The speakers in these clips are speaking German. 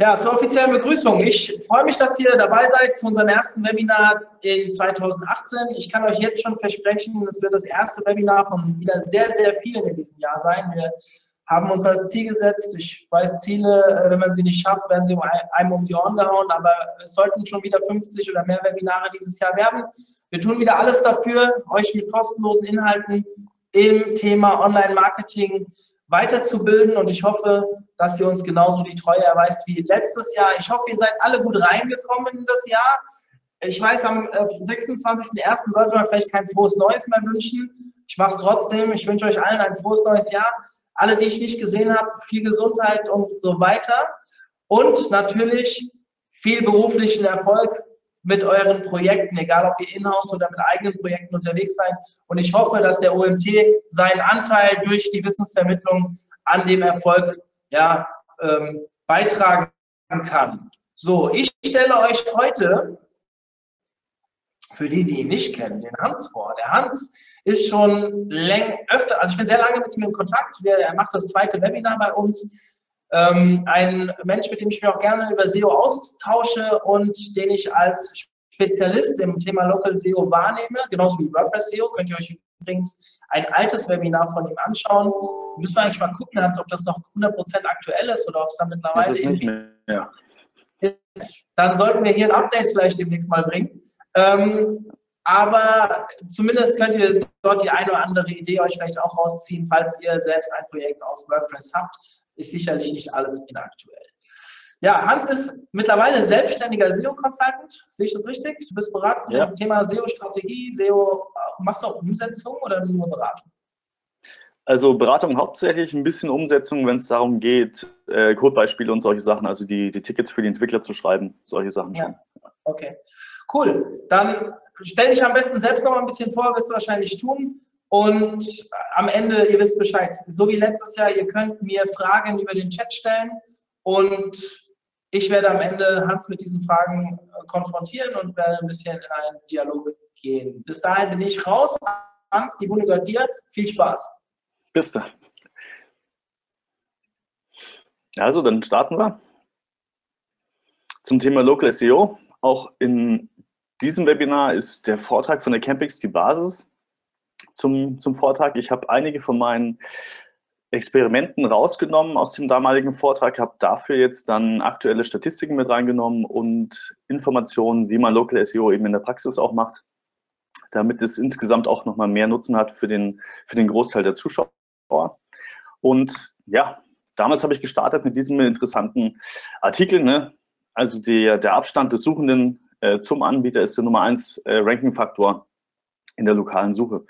Ja, zur offiziellen Begrüßung. Ich freue mich, dass ihr dabei seid zu unserem ersten Webinar in 2018. Ich kann euch jetzt schon versprechen, es wird das erste Webinar von wieder sehr, sehr vielen in diesem Jahr sein. Wir haben uns als Ziel gesetzt, ich weiß Ziele, äh, wenn man sie nicht schafft, werden sie einem um die Ohren gehauen, aber es sollten schon wieder 50 oder mehr Webinare dieses Jahr werden. Wir tun wieder alles dafür, euch mit kostenlosen Inhalten im Thema Online-Marketing weiterzubilden und ich hoffe, dass ihr uns genauso die Treue erweist wie letztes Jahr. Ich hoffe, ihr seid alle gut reingekommen in das Jahr. Ich weiß, am 26.01. Äh, sollte man vielleicht kein frohes Neues mehr wünschen. Ich mache es trotzdem. Ich wünsche euch allen ein frohes neues Jahr. Alle, die ich nicht gesehen habe, viel Gesundheit und so weiter. Und natürlich viel beruflichen Erfolg mit euren Projekten, egal ob ihr in-house oder mit eigenen Projekten unterwegs seid. Und ich hoffe, dass der OMT seinen Anteil durch die Wissensvermittlung an dem Erfolg ja, ähm, beitragen kann. So, ich stelle euch heute, für die, die ihn nicht kennen, den Hans vor. Der Hans ist schon läng, öfter, also ich bin sehr lange mit ihm in Kontakt. Er macht das zweite Webinar bei uns. Ähm, ein Mensch, mit dem ich mich auch gerne über SEO austausche und den ich als Spezialist im Thema Local SEO wahrnehme, genauso wie WordPress SEO. Könnt ihr euch übrigens ein altes Webinar von ihm anschauen. Müssen wir eigentlich mal gucken, Hans, ob das noch 100% aktuell ist oder ob es da mittlerweile das ist nicht mehr. ist. Dann sollten wir hier ein Update vielleicht demnächst mal bringen. Ähm, aber zumindest könnt ihr dort die eine oder andere Idee euch vielleicht auch rausziehen, falls ihr selbst ein Projekt auf WordPress habt ist sicherlich nicht alles inaktuell. Ja, Hans ist mittlerweile selbstständiger SEO-Consultant. Sehe ich das richtig? Du bist beraten ja. im Thema SEO-Strategie, SEO. Machst du auch Umsetzung oder nur Beratung? Also Beratung hauptsächlich, ein bisschen Umsetzung, wenn es darum geht, äh, Codebeispiele und solche Sachen, also die, die Tickets für die Entwickler zu schreiben, solche Sachen schon. Ja. Okay, cool. Dann stell dich am besten selbst noch mal ein bisschen vor, wirst du wahrscheinlich tun. Und am Ende, ihr wisst Bescheid, so wie letztes Jahr, ihr könnt mir Fragen über den Chat stellen und ich werde am Ende Hans mit diesen Fragen äh, konfrontieren und werde ein bisschen in einen Dialog gehen. Bis dahin bin ich raus. Hans, die Bühne gehört dir. Viel Spaß. Bis dann. Also, dann starten wir. Zum Thema Local SEO. Auch in diesem Webinar ist der Vortrag von der Campix die Basis zum, zum Vortrag. Ich habe einige von meinen Experimenten rausgenommen aus dem damaligen Vortrag, habe dafür jetzt dann aktuelle Statistiken mit reingenommen und Informationen, wie man Local SEO eben in der Praxis auch macht, damit es insgesamt auch nochmal mehr Nutzen hat für den, für den Großteil der Zuschauer. Und ja, damals habe ich gestartet mit diesem interessanten Artikel. Ne? Also der, der Abstand des Suchenden äh, zum Anbieter ist der Nummer 1 äh, Ranking-Faktor in der lokalen Suche.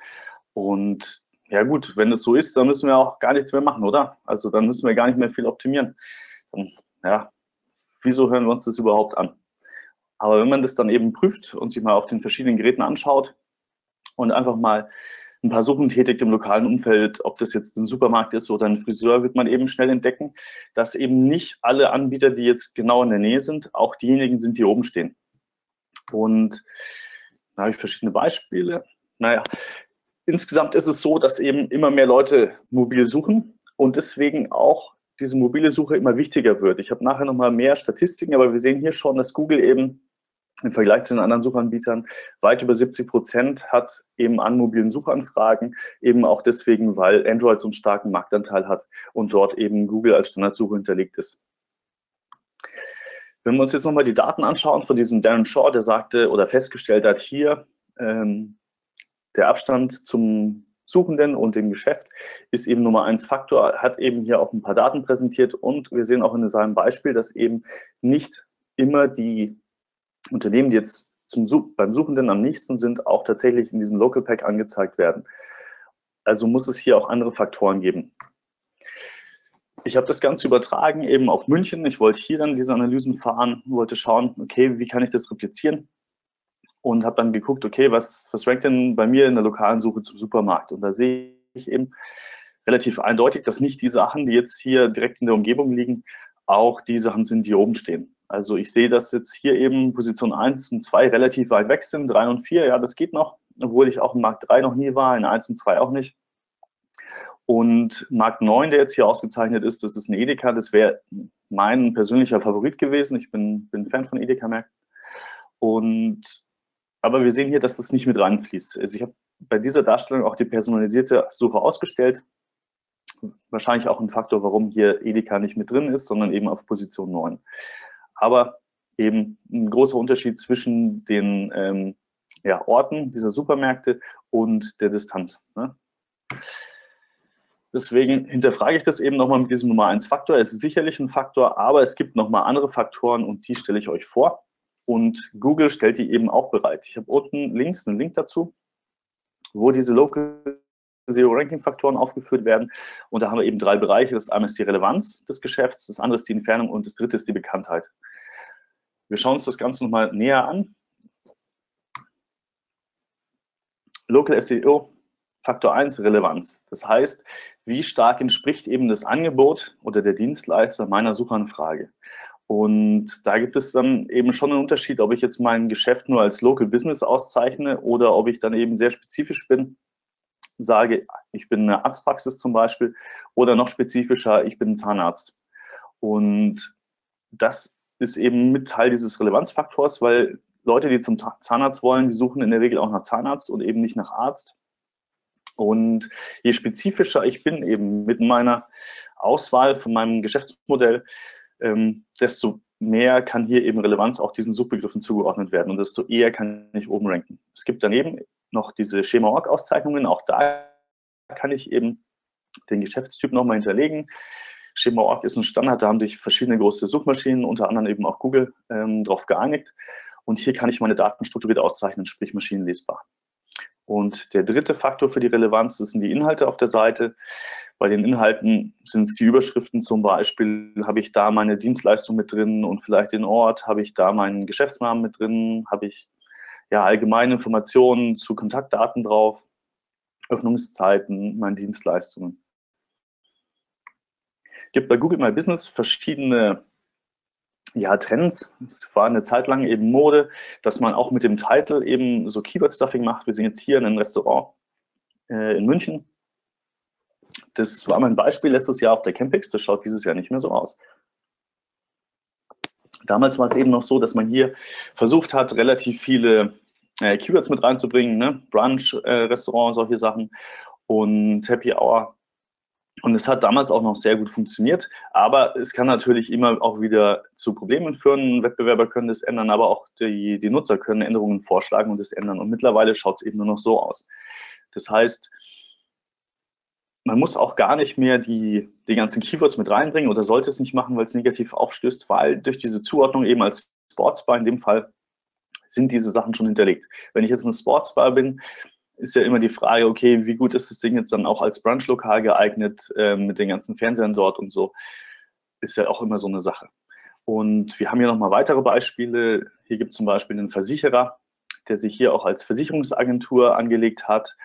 Und ja gut, wenn es so ist, dann müssen wir auch gar nichts mehr machen, oder? Also dann müssen wir gar nicht mehr viel optimieren. Dann, ja, wieso hören wir uns das überhaupt an? Aber wenn man das dann eben prüft und sich mal auf den verschiedenen Geräten anschaut und einfach mal ein paar Suchen tätigt im lokalen Umfeld, ob das jetzt ein Supermarkt ist oder ein Friseur, wird man eben schnell entdecken, dass eben nicht alle Anbieter, die jetzt genau in der Nähe sind, auch diejenigen sind, die oben stehen. Und da habe ich verschiedene Beispiele. Naja, insgesamt ist es so, dass eben immer mehr Leute mobil suchen und deswegen auch diese mobile Suche immer wichtiger wird. Ich habe nachher nochmal mehr Statistiken, aber wir sehen hier schon, dass Google eben im Vergleich zu den anderen Suchanbietern weit über 70 Prozent hat eben an mobilen Suchanfragen, eben auch deswegen, weil Android so einen starken Marktanteil hat und dort eben Google als Standardsuche hinterlegt ist. Wenn wir uns jetzt nochmal die Daten anschauen von diesem Darren Shaw, der sagte oder festgestellt hat, hier ähm, der Abstand zum Suchenden und dem Geschäft ist eben Nummer eins Faktor, hat eben hier auch ein paar Daten präsentiert und wir sehen auch in seinem Beispiel, dass eben nicht immer die Unternehmen, die jetzt zum beim Suchenden am nächsten sind, auch tatsächlich in diesem Local Pack angezeigt werden. Also muss es hier auch andere Faktoren geben. ich habe das Ganze übertragen eben auf München. Ich wollte hier dann diese Analysen fahren, wollte schauen, okay, wie kann ich das replizieren? Und habe dann geguckt, okay, was, was rankt denn bei mir in der lokalen Suche zum Supermarkt? Und da sehe ich eben relativ eindeutig, dass nicht die Sachen, die jetzt hier direkt in der Umgebung liegen, auch die Sachen sind, die oben stehen. Also ich sehe, dass jetzt hier eben Position 1 und 2 relativ weit weg sind, 3 und 4, ja, das geht noch, obwohl ich auch in Markt 3 noch nie war, in 1 und 2 auch nicht. Und Markt 9, der jetzt hier ausgezeichnet ist, das ist ein Edeka, das wäre mein persönlicher Favorit gewesen. Ich bin, bin Fan von Edeka-Märkten. Und, aber wir sehen hier, dass das nicht mit reinfließt. Also ich habe bei dieser Darstellung auch die personalisierte Suche ausgestellt. Wahrscheinlich auch ein Faktor, warum hier Edeka nicht mit drin ist, sondern eben auf Position 9. Aber eben ein großer Unterschied zwischen den ähm, ja, Orten dieser Supermärkte und der Distanz. Ne? Deswegen hinterfrage ich das eben nochmal mit diesem Nummer 1 Faktor. Es ist sicherlich ein Faktor, aber es gibt nochmal andere Faktoren und die stelle ich euch vor. Und Google stellt die eben auch bereit. Ich habe unten links einen Link dazu, wo diese Local Zero Ranking Faktoren aufgeführt werden. Und da haben wir eben drei Bereiche. Das eine ist die Relevanz des Geschäfts, das andere ist die Entfernung und das dritte ist die Bekanntheit. Wir schauen uns das Ganze nochmal näher an. Local SEO Faktor 1 Relevanz. Das heißt, wie stark entspricht eben das Angebot oder der Dienstleister meiner Suchanfrage? Und da gibt es dann eben schon einen Unterschied, ob ich jetzt mein Geschäft nur als Local Business auszeichne oder ob ich dann eben sehr spezifisch bin, sage, ich bin eine Arztpraxis zum Beispiel oder noch spezifischer, ich bin ein Zahnarzt. Und das ist eben mit Teil dieses Relevanzfaktors, weil Leute, die zum Zahnarzt wollen, die suchen in der Regel auch nach Zahnarzt und eben nicht nach Arzt. Und je spezifischer ich bin eben mit meiner Auswahl von meinem Geschäftsmodell, ähm, desto mehr kann hier eben Relevanz auch diesen Suchbegriffen zugeordnet werden und desto eher kann ich oben ranken. Es gibt daneben noch diese Schema-Org-Auszeichnungen, auch da kann ich eben den Geschäftstyp nochmal hinterlegen. Schema.org ist ein Standard, da haben sich verschiedene große Suchmaschinen, unter anderem eben auch Google, ähm, darauf geeinigt. Und hier kann ich meine Daten strukturiert auszeichnen, sprich maschinenlesbar. Und der dritte Faktor für die Relevanz, das sind die Inhalte auf der Seite. Bei den Inhalten sind es die Überschriften zum Beispiel, habe ich da meine Dienstleistung mit drin und vielleicht den Ort, habe ich da meinen Geschäftsnamen mit drin, habe ich ja allgemeine Informationen zu Kontaktdaten drauf, Öffnungszeiten, meine Dienstleistungen. Es gibt bei Google My Business verschiedene ja, Trends. Es war eine Zeit lang eben Mode, dass man auch mit dem Titel eben so Keyword-Stuffing macht. Wir sind jetzt hier in einem Restaurant äh, in München. Das war mein Beispiel letztes Jahr auf der Campix. Das schaut dieses Jahr nicht mehr so aus. Damals war es eben noch so, dass man hier versucht hat, relativ viele äh, Keywords mit reinzubringen. Ne? Brunch, äh, Restaurant, solche Sachen. Und Happy Hour und es hat damals auch noch sehr gut funktioniert, aber es kann natürlich immer auch wieder zu Problemen führen. Wettbewerber können das ändern, aber auch die, die Nutzer können Änderungen vorschlagen und das ändern. Und mittlerweile schaut es eben nur noch so aus. Das heißt, man muss auch gar nicht mehr die, die ganzen Keywords mit reinbringen oder sollte es nicht machen, weil es negativ aufstößt, weil durch diese Zuordnung eben als Sportsbar in dem Fall sind diese Sachen schon hinterlegt. Wenn ich jetzt eine Sportsbar bin, ist ja immer die Frage, okay, wie gut ist das Ding jetzt dann auch als Brunchlokal geeignet äh, mit den ganzen Fernsehern dort und so. Ist ja auch immer so eine Sache. Und wir haben hier nochmal weitere Beispiele. Hier gibt es zum Beispiel einen Versicherer, der sich hier auch als Versicherungsagentur angelegt hat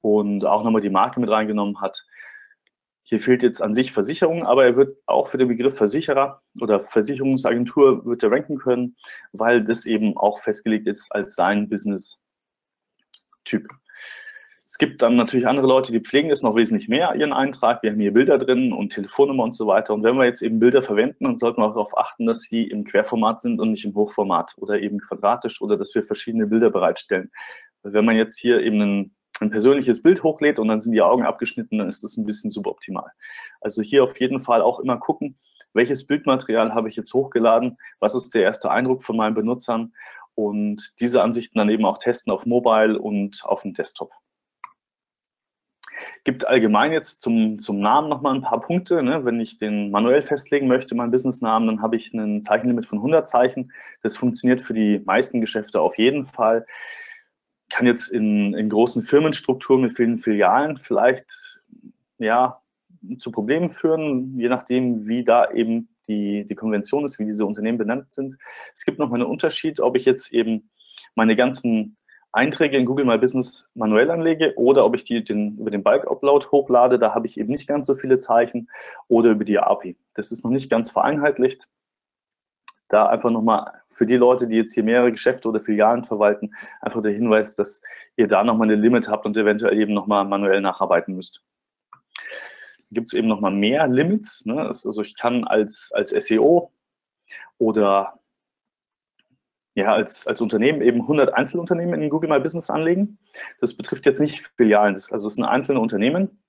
und auch nochmal die Marke mit reingenommen hat. Hier fehlt jetzt an sich Versicherung, aber er wird auch für den Begriff Versicherer oder Versicherungsagentur wird er ranken können, weil das eben auch festgelegt ist als sein Business-Typ. Es gibt dann natürlich andere Leute, die pflegen das noch wesentlich mehr, ihren Eintrag. Wir haben hier Bilder drin und Telefonnummer und so weiter. Und wenn wir jetzt eben Bilder verwenden, dann sollten wir auch darauf achten, dass sie im Querformat sind und nicht im Hochformat oder eben quadratisch oder dass wir verschiedene Bilder bereitstellen. Wenn man jetzt hier eben ein, ein persönliches Bild hochlädt und dann sind die Augen abgeschnitten, dann ist das ein bisschen suboptimal. Also hier auf jeden Fall auch immer gucken, welches Bildmaterial habe ich jetzt hochgeladen, was ist der erste Eindruck von meinen Benutzern und diese Ansichten dann eben auch testen auf Mobile und auf dem Desktop. Gibt allgemein jetzt zum, zum Namen nochmal ein paar Punkte. Ne? Wenn ich den manuell festlegen möchte, meinen Businessnamen, dann habe ich einen Zeichenlimit von 100 Zeichen. Das funktioniert für die meisten Geschäfte auf jeden Fall. Kann jetzt in, in großen Firmenstrukturen mit vielen Filialen vielleicht ja, zu Problemen führen, je nachdem, wie da eben die, die Konvention ist, wie diese Unternehmen benannt sind. Es gibt noch mal einen Unterschied, ob ich jetzt eben meine ganzen Einträge in Google My Business manuell anlege oder ob ich die den, über den Bulk-Upload hochlade, da habe ich eben nicht ganz so viele Zeichen oder über die API. Das ist noch nicht ganz vereinheitlicht. Da einfach nochmal für die Leute, die jetzt hier mehrere Geschäfte oder Filialen verwalten, einfach der Hinweis, dass ihr da nochmal eine Limit habt und eventuell eben nochmal manuell nacharbeiten müsst. Gibt es eben nochmal mehr Limits. Ne? Also ich kann als, als SEO oder ja, als, als Unternehmen eben 100 Einzelunternehmen in Google My Business anlegen. Das betrifft jetzt nicht Filialen, das, also es sind einzelne Unternehmen.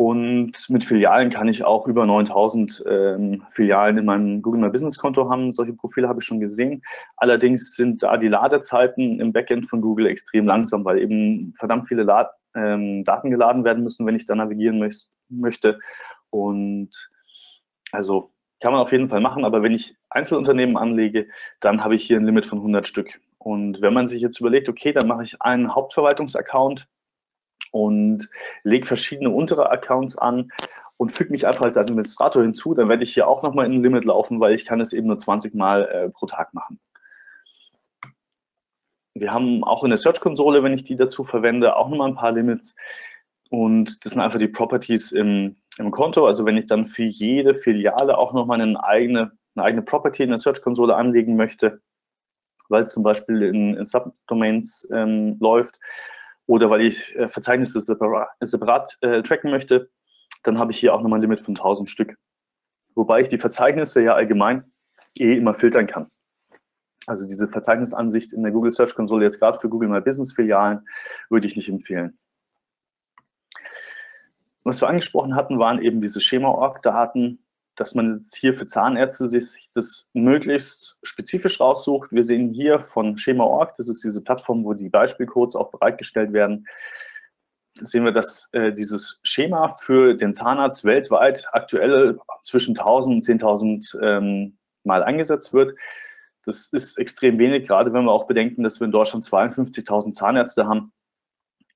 Und mit Filialen kann ich auch über 9000 ähm, Filialen in meinem Google My Business Konto haben. Solche Profile habe ich schon gesehen. Allerdings sind da die Ladezeiten im Backend von Google extrem langsam, weil eben verdammt viele Lad ähm, Daten geladen werden müssen, wenn ich da navigieren möchte. Und also kann man auf jeden Fall machen, aber wenn ich Einzelunternehmen anlege, dann habe ich hier ein Limit von 100 Stück. Und wenn man sich jetzt überlegt, okay, dann mache ich einen Hauptverwaltungsaccount und lege verschiedene untere Accounts an und füge mich einfach als Administrator hinzu, dann werde ich hier auch nochmal in ein Limit laufen, weil ich kann es eben nur 20 Mal äh, pro Tag machen. Wir haben auch in der Search-Konsole, wenn ich die dazu verwende, auch nochmal ein paar Limits. Und das sind einfach die Properties im, im Konto. Also wenn ich dann für jede Filiale auch nochmal eine eigene, eine eigene Property in der Search-Konsole anlegen möchte, weil es zum Beispiel in, in Subdomains ähm, läuft oder weil ich äh, Verzeichnisse separat, separat äh, tracken möchte, dann habe ich hier auch nochmal ein Limit von 1000 Stück. Wobei ich die Verzeichnisse ja allgemein eh immer filtern kann. Also diese Verzeichnisansicht in der Google Search Console jetzt gerade für Google My Business Filialen würde ich nicht empfehlen. Was wir angesprochen hatten, waren eben diese Schema-Org-Daten, dass man jetzt hier für Zahnärzte sich das möglichst spezifisch raussucht. Wir sehen hier von Schema.org, das ist diese Plattform, wo die Beispielcodes auch bereitgestellt werden, sehen wir, dass äh, dieses Schema für den Zahnarzt weltweit aktuell zwischen 1000 und 10.000 ähm, Mal eingesetzt wird. Das ist extrem wenig, gerade wenn wir auch bedenken, dass wir in Deutschland 52.000 Zahnärzte haben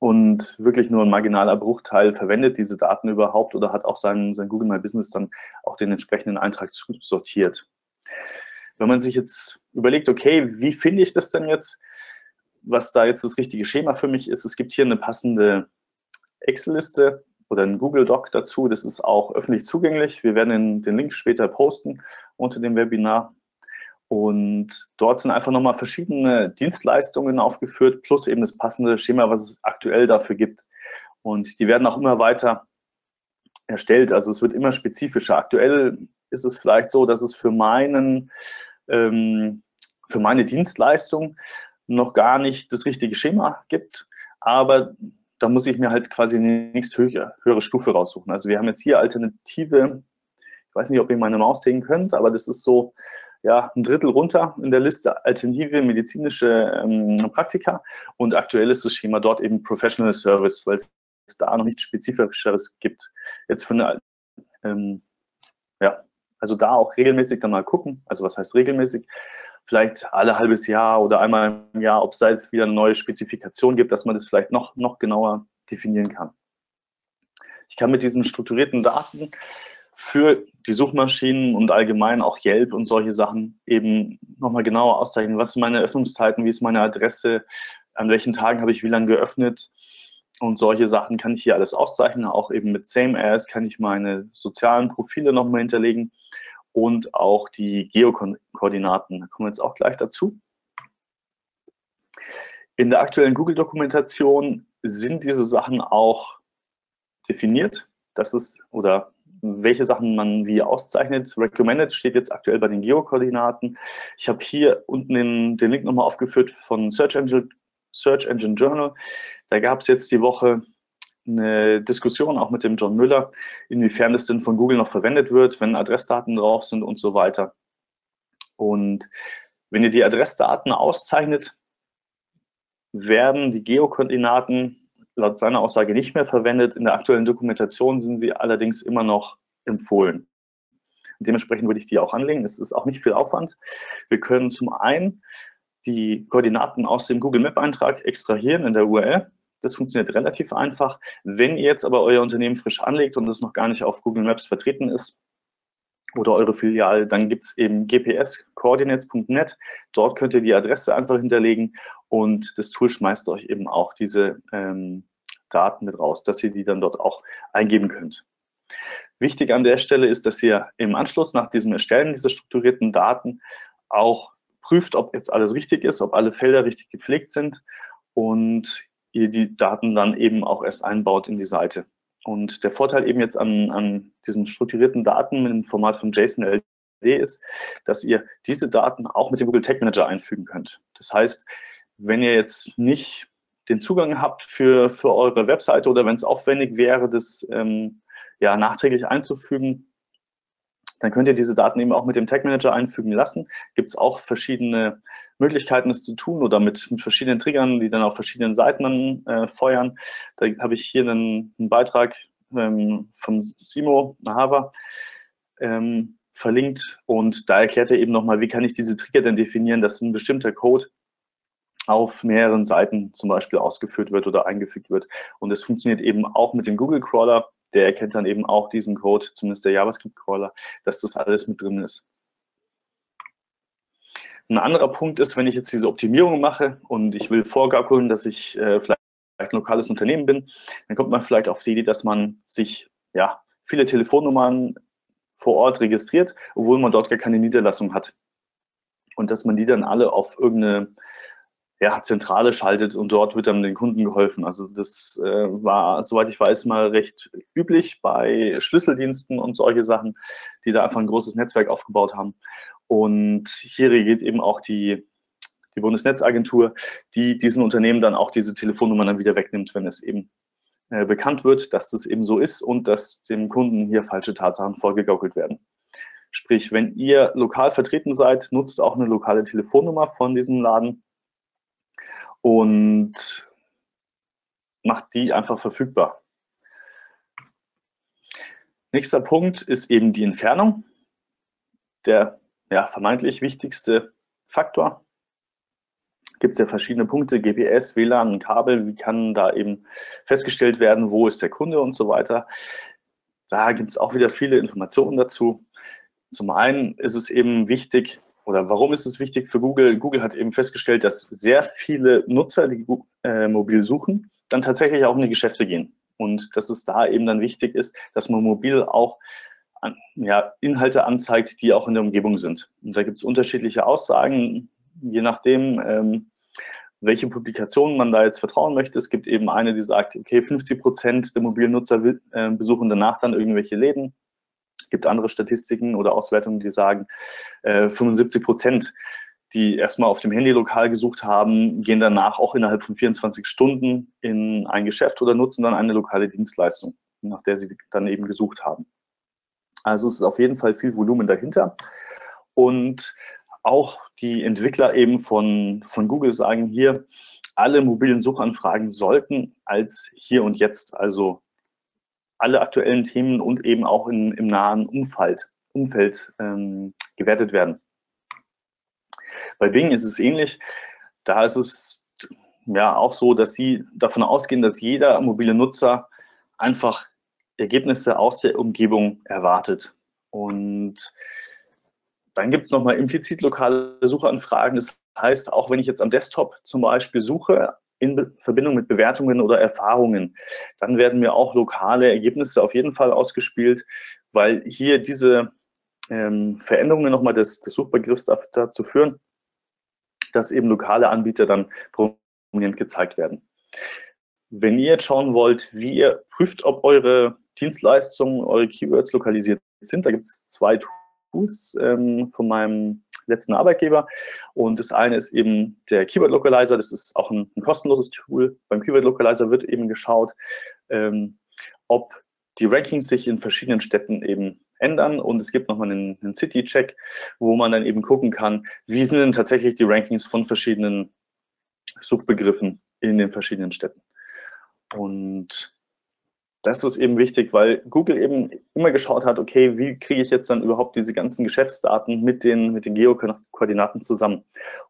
und wirklich nur ein marginaler Bruchteil verwendet diese Daten überhaupt oder hat auch sein, sein Google My Business dann auch den entsprechenden Eintrag sortiert. Wenn man sich jetzt überlegt, okay, wie finde ich das denn jetzt, was da jetzt das richtige Schema für mich ist, es gibt hier eine passende Excel-Liste oder ein Google Doc dazu, das ist auch öffentlich zugänglich. Wir werden den Link später posten unter dem Webinar. Und dort sind einfach nochmal verschiedene Dienstleistungen aufgeführt, plus eben das passende Schema, was es aktuell dafür gibt. Und die werden auch immer weiter erstellt. Also es wird immer spezifischer. Aktuell ist es vielleicht so, dass es für meinen, ähm, für meine Dienstleistung noch gar nicht das richtige Schema gibt. Aber da muss ich mir halt quasi eine nächste höhere, höhere Stufe raussuchen. Also wir haben jetzt hier Alternative, ich weiß nicht, ob ihr meine Maus sehen könnt, aber das ist so ja, ein Drittel runter in der Liste alternative medizinische ähm, Praktika und aktuell ist das Schema dort eben Professional Service, weil es da noch nichts Spezifischeres gibt. Jetzt für eine, ähm, ja, also da auch regelmäßig dann mal gucken, also was heißt regelmäßig, vielleicht alle halbes Jahr oder einmal im Jahr, ob es da jetzt wieder eine neue Spezifikation gibt, dass man das vielleicht noch, noch genauer definieren kann. Ich kann mit diesen strukturierten Daten für die Suchmaschinen und allgemein auch Yelp und solche Sachen eben nochmal genauer auszeichnen. Was sind meine Öffnungszeiten, wie ist meine Adresse, an welchen Tagen habe ich wie lange geöffnet und solche Sachen kann ich hier alles auszeichnen. Auch eben mit Same As kann ich meine sozialen Profile nochmal hinterlegen und auch die Geokoordinaten. Da kommen wir jetzt auch gleich dazu. In der aktuellen Google-Dokumentation sind diese Sachen auch definiert. Das ist, oder welche Sachen man wie auszeichnet. Recommended steht jetzt aktuell bei den Geokoordinaten. Ich habe hier unten den, den Link nochmal aufgeführt von Search Engine, Search Engine Journal. Da gab es jetzt die Woche eine Diskussion auch mit dem John Müller, inwiefern das denn von Google noch verwendet wird, wenn Adressdaten drauf sind und so weiter. Und wenn ihr die Adressdaten auszeichnet, werden die Geokoordinaten laut seiner Aussage nicht mehr verwendet. In der aktuellen Dokumentation sind sie allerdings immer noch empfohlen. Dementsprechend würde ich die auch anlegen. Es ist auch nicht viel Aufwand. Wir können zum einen die Koordinaten aus dem Google Map Eintrag extrahieren in der URL. Das funktioniert relativ einfach. Wenn ihr jetzt aber euer Unternehmen frisch anlegt und es noch gar nicht auf Google Maps vertreten ist, oder eure Filiale, dann gibt es eben gps-coordinates.net. Dort könnt ihr die Adresse einfach hinterlegen und das Tool schmeißt euch eben auch diese ähm, Daten mit raus, dass ihr die dann dort auch eingeben könnt. Wichtig an der Stelle ist, dass ihr im Anschluss nach diesem Erstellen dieser strukturierten Daten auch prüft, ob jetzt alles richtig ist, ob alle Felder richtig gepflegt sind und ihr die Daten dann eben auch erst einbaut in die Seite. Und der Vorteil eben jetzt an, an diesen strukturierten Daten dem Format von JSON-LD ist, dass ihr diese Daten auch mit dem Google Tag Manager einfügen könnt. Das heißt, wenn ihr jetzt nicht den Zugang habt für, für eure Webseite oder wenn es aufwendig wäre, das ähm, ja, nachträglich einzufügen, dann könnt ihr diese Daten eben auch mit dem Tag Manager einfügen lassen. Gibt es auch verschiedene Möglichkeiten, es zu tun oder mit, mit verschiedenen Triggern, die dann auf verschiedenen Seiten äh, feuern. Da habe ich hier einen, einen Beitrag ähm, von Simo Nahava ähm, verlinkt und da erklärt er eben nochmal, wie kann ich diese Trigger denn definieren, dass ein bestimmter Code auf mehreren Seiten zum Beispiel ausgeführt wird oder eingefügt wird. Und es funktioniert eben auch mit dem Google Crawler, der erkennt dann eben auch diesen Code, zumindest der JavaScript-Crawler, dass das alles mit drin ist. Ein anderer Punkt ist, wenn ich jetzt diese Optimierung mache und ich will vorgaukeln, dass ich äh, vielleicht ein lokales Unternehmen bin, dann kommt man vielleicht auf die Idee, dass man sich ja, viele Telefonnummern vor Ort registriert, obwohl man dort gar keine Niederlassung hat. Und dass man die dann alle auf irgendeine ja, Zentrale schaltet und dort wird dann den Kunden geholfen. Also das äh, war, soweit ich weiß, mal recht üblich bei Schlüsseldiensten und solche Sachen, die da einfach ein großes Netzwerk aufgebaut haben. Und hier regiert eben auch die, die Bundesnetzagentur, die diesen Unternehmen dann auch diese Telefonnummern dann wieder wegnimmt, wenn es eben äh, bekannt wird, dass das eben so ist und dass dem Kunden hier falsche Tatsachen vorgegaukelt werden. Sprich, wenn ihr lokal vertreten seid, nutzt auch eine lokale Telefonnummer von diesem Laden und macht die einfach verfügbar. Nächster Punkt ist eben die Entfernung. Der ja, vermeintlich wichtigste Faktor. Gibt es ja verschiedene Punkte, GPS, WLAN, Kabel, wie kann da eben festgestellt werden, wo ist der Kunde und so weiter. Da gibt es auch wieder viele Informationen dazu. Zum einen ist es eben wichtig, oder warum ist es wichtig für Google? Google hat eben festgestellt, dass sehr viele Nutzer, die äh, mobil suchen, dann tatsächlich auch in die Geschäfte gehen. Und dass es da eben dann wichtig ist, dass man mobil auch an, ja, Inhalte anzeigt, die auch in der Umgebung sind. Und da gibt es unterschiedliche Aussagen, je nachdem, ähm, welche Publikationen man da jetzt vertrauen möchte. Es gibt eben eine, die sagt, okay, 50 Prozent der mobilen Nutzer äh, besuchen danach dann irgendwelche Läden gibt andere Statistiken oder Auswertungen, die sagen, äh, 75 Prozent, die erstmal auf dem Handy lokal gesucht haben, gehen danach auch innerhalb von 24 Stunden in ein Geschäft oder nutzen dann eine lokale Dienstleistung, nach der sie dann eben gesucht haben. Also es ist auf jeden Fall viel Volumen dahinter. Und auch die Entwickler eben von, von Google sagen hier, alle mobilen Suchanfragen sollten als hier und jetzt, also alle aktuellen Themen und eben auch in, im nahen Umfeld, Umfeld ähm, gewertet werden. Bei Bing ist es ähnlich. Da ist es ja auch so, dass sie davon ausgehen, dass jeder mobile Nutzer einfach Ergebnisse aus der Umgebung erwartet. Und dann gibt es nochmal implizit lokale Suchanfragen. Das heißt, auch wenn ich jetzt am Desktop zum Beispiel suche, in Verbindung mit Bewertungen oder Erfahrungen. Dann werden mir auch lokale Ergebnisse auf jeden Fall ausgespielt, weil hier diese ähm, Veränderungen nochmal des, des Suchbegriffs dazu führen, dass eben lokale Anbieter dann prominent gezeigt werden. Wenn ihr jetzt schauen wollt, wie ihr prüft, ob eure Dienstleistungen, eure Keywords lokalisiert sind, da gibt es zwei Tools ähm, von meinem letzten Arbeitgeber. Und das eine ist eben der Keyword Localizer. Das ist auch ein, ein kostenloses Tool. Beim Keyword Localizer wird eben geschaut, ähm, ob die Rankings sich in verschiedenen Städten eben ändern und es gibt nochmal einen, einen City-Check, wo man dann eben gucken kann, wie sind denn tatsächlich die Rankings von verschiedenen Suchbegriffen in den verschiedenen Städten. Und das ist eben wichtig, weil Google eben immer geschaut hat, okay, wie kriege ich jetzt dann überhaupt diese ganzen Geschäftsdaten mit den, mit den Geokoordinaten zusammen?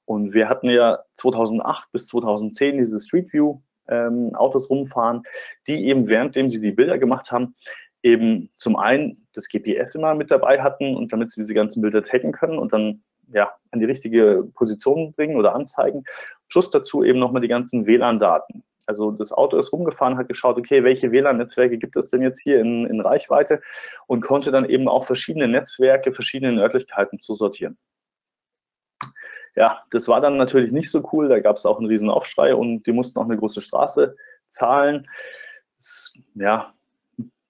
Und wir hatten ja 2008 bis 2010 diese Street View ähm, Autos rumfahren, die eben währenddem sie die Bilder gemacht haben, eben zum einen das GPS immer mit dabei hatten und damit sie diese ganzen Bilder taggen können und dann ja, an die richtige Position bringen oder anzeigen. Plus dazu eben nochmal die ganzen WLAN-Daten. Also das Auto ist rumgefahren, hat geschaut, okay, welche WLAN-Netzwerke gibt es denn jetzt hier in, in Reichweite und konnte dann eben auch verschiedene Netzwerke, verschiedene Örtlichkeiten zusortieren. Ja, das war dann natürlich nicht so cool, da gab es auch einen riesen Aufschrei und die mussten auch eine große Straße zahlen. Das, ja,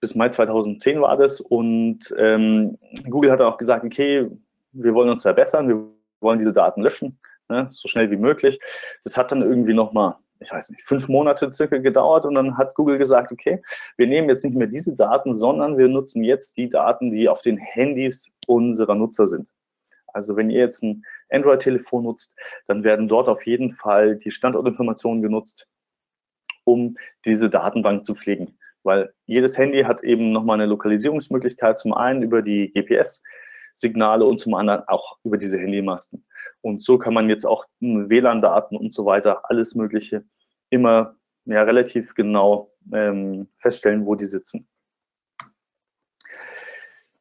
bis Mai 2010 war das und ähm, Google hat auch gesagt, okay, wir wollen uns verbessern, wir wollen diese Daten löschen, ne, so schnell wie möglich. Das hat dann irgendwie nochmal, ich weiß nicht, fünf Monate circa gedauert und dann hat Google gesagt, okay, wir nehmen jetzt nicht mehr diese Daten, sondern wir nutzen jetzt die Daten, die auf den Handys unserer Nutzer sind. Also wenn ihr jetzt ein Android-Telefon nutzt, dann werden dort auf jeden Fall die Standortinformationen genutzt, um diese Datenbank zu pflegen. Weil jedes Handy hat eben nochmal eine Lokalisierungsmöglichkeit, zum einen über die GPS-Signale und zum anderen auch über diese Handymasten. Und so kann man jetzt auch WLAN-Daten und so weiter, alles Mögliche, immer ja, relativ genau ähm, feststellen, wo die sitzen.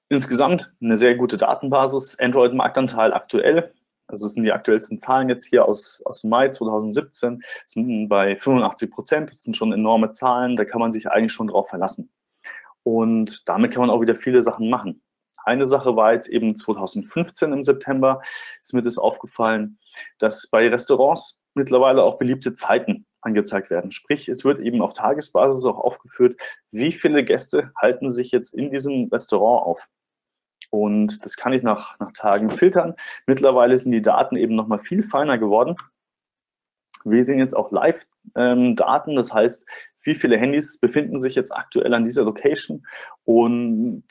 Insgesamt eine sehr gute Datenbasis. Android-Marktanteil aktuell, also das sind die aktuellsten Zahlen jetzt hier aus, aus Mai 2017, sind bei 85 Prozent. Das sind schon enorme Zahlen, da kann man sich eigentlich schon drauf verlassen. Und damit kann man auch wieder viele Sachen machen. Eine Sache war jetzt eben 2015 im September, ist mir das aufgefallen, dass bei Restaurants mittlerweile auch beliebte Zeiten angezeigt werden. Sprich, es wird eben auf Tagesbasis auch aufgeführt, wie viele Gäste halten sich jetzt in diesem Restaurant auf. Und das kann ich nach, nach Tagen filtern. Mittlerweile sind die Daten eben nochmal viel feiner geworden. Wir sehen jetzt auch Live-Daten, ähm, das heißt, wie viele Handys befinden sich jetzt aktuell an dieser Location und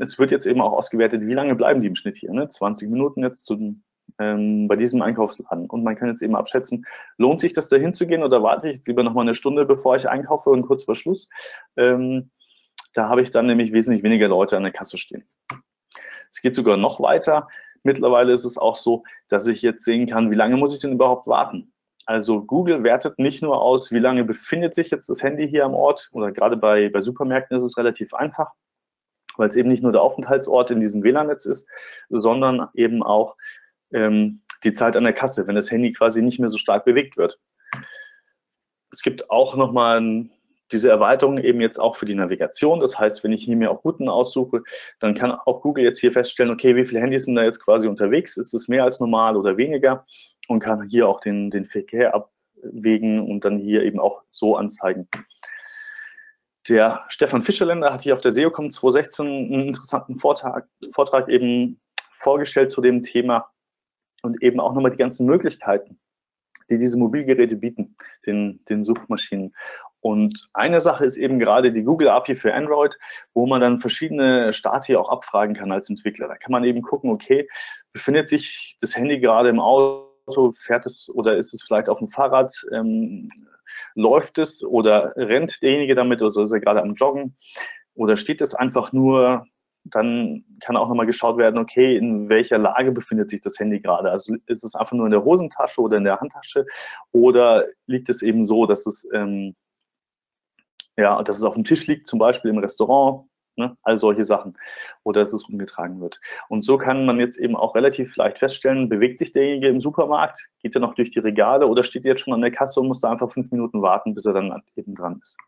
es wird jetzt eben auch ausgewertet, wie lange bleiben die im Schnitt hier. Ne? 20 Minuten jetzt zu, ähm, bei diesem Einkaufsladen. Und man kann jetzt eben abschätzen, lohnt sich das da hinzugehen oder warte ich lieber nochmal eine Stunde, bevor ich einkaufe und kurz vor Schluss. Ähm, da habe ich dann nämlich wesentlich weniger Leute an der Kasse stehen. Es geht sogar noch weiter. Mittlerweile ist es auch so, dass ich jetzt sehen kann, wie lange muss ich denn überhaupt warten. Also Google wertet nicht nur aus, wie lange befindet sich jetzt das Handy hier am Ort oder gerade bei, bei Supermärkten ist es relativ einfach, weil es eben nicht nur der Aufenthaltsort in diesem WLAN-Netz ist, sondern eben auch ähm, die Zeit an der Kasse, wenn das Handy quasi nicht mehr so stark bewegt wird. Es gibt auch nochmal diese Erweiterung eben jetzt auch für die Navigation. Das heißt, wenn ich hier mir auch Routen aussuche, dann kann auch Google jetzt hier feststellen, okay, wie viele Handys sind da jetzt quasi unterwegs? Ist es mehr als normal oder weniger? Und kann hier auch den, den Verkehr abwägen und dann hier eben auch so anzeigen. Der Stefan Fischerländer hat hier auf der SEOCom 2016 einen interessanten Vortrag, Vortrag eben vorgestellt zu dem Thema und eben auch nochmal die ganzen Möglichkeiten, die diese Mobilgeräte bieten, den, den Suchmaschinen. Und eine Sache ist eben gerade die Google API für Android, wo man dann verschiedene Stati auch abfragen kann als Entwickler. Da kann man eben gucken, okay, befindet sich das Handy gerade im Auto, fährt es oder ist es vielleicht auf dem Fahrrad, ähm, läuft es oder rennt derjenige damit oder ist er gerade am Joggen? Oder steht es einfach nur dann kann auch nochmal geschaut werden, okay, in welcher Lage befindet sich das Handy gerade. Also ist es einfach nur in der Hosentasche oder in der Handtasche? Oder liegt es eben so, dass es ähm, ja, dass es auf dem Tisch liegt, zum Beispiel im Restaurant, ne, all solche Sachen. Oder dass es umgetragen wird. Und so kann man jetzt eben auch relativ leicht feststellen, bewegt sich derjenige im Supermarkt, geht er noch durch die Regale oder steht er jetzt schon an der Kasse und muss da einfach fünf Minuten warten, bis er dann eben dran ist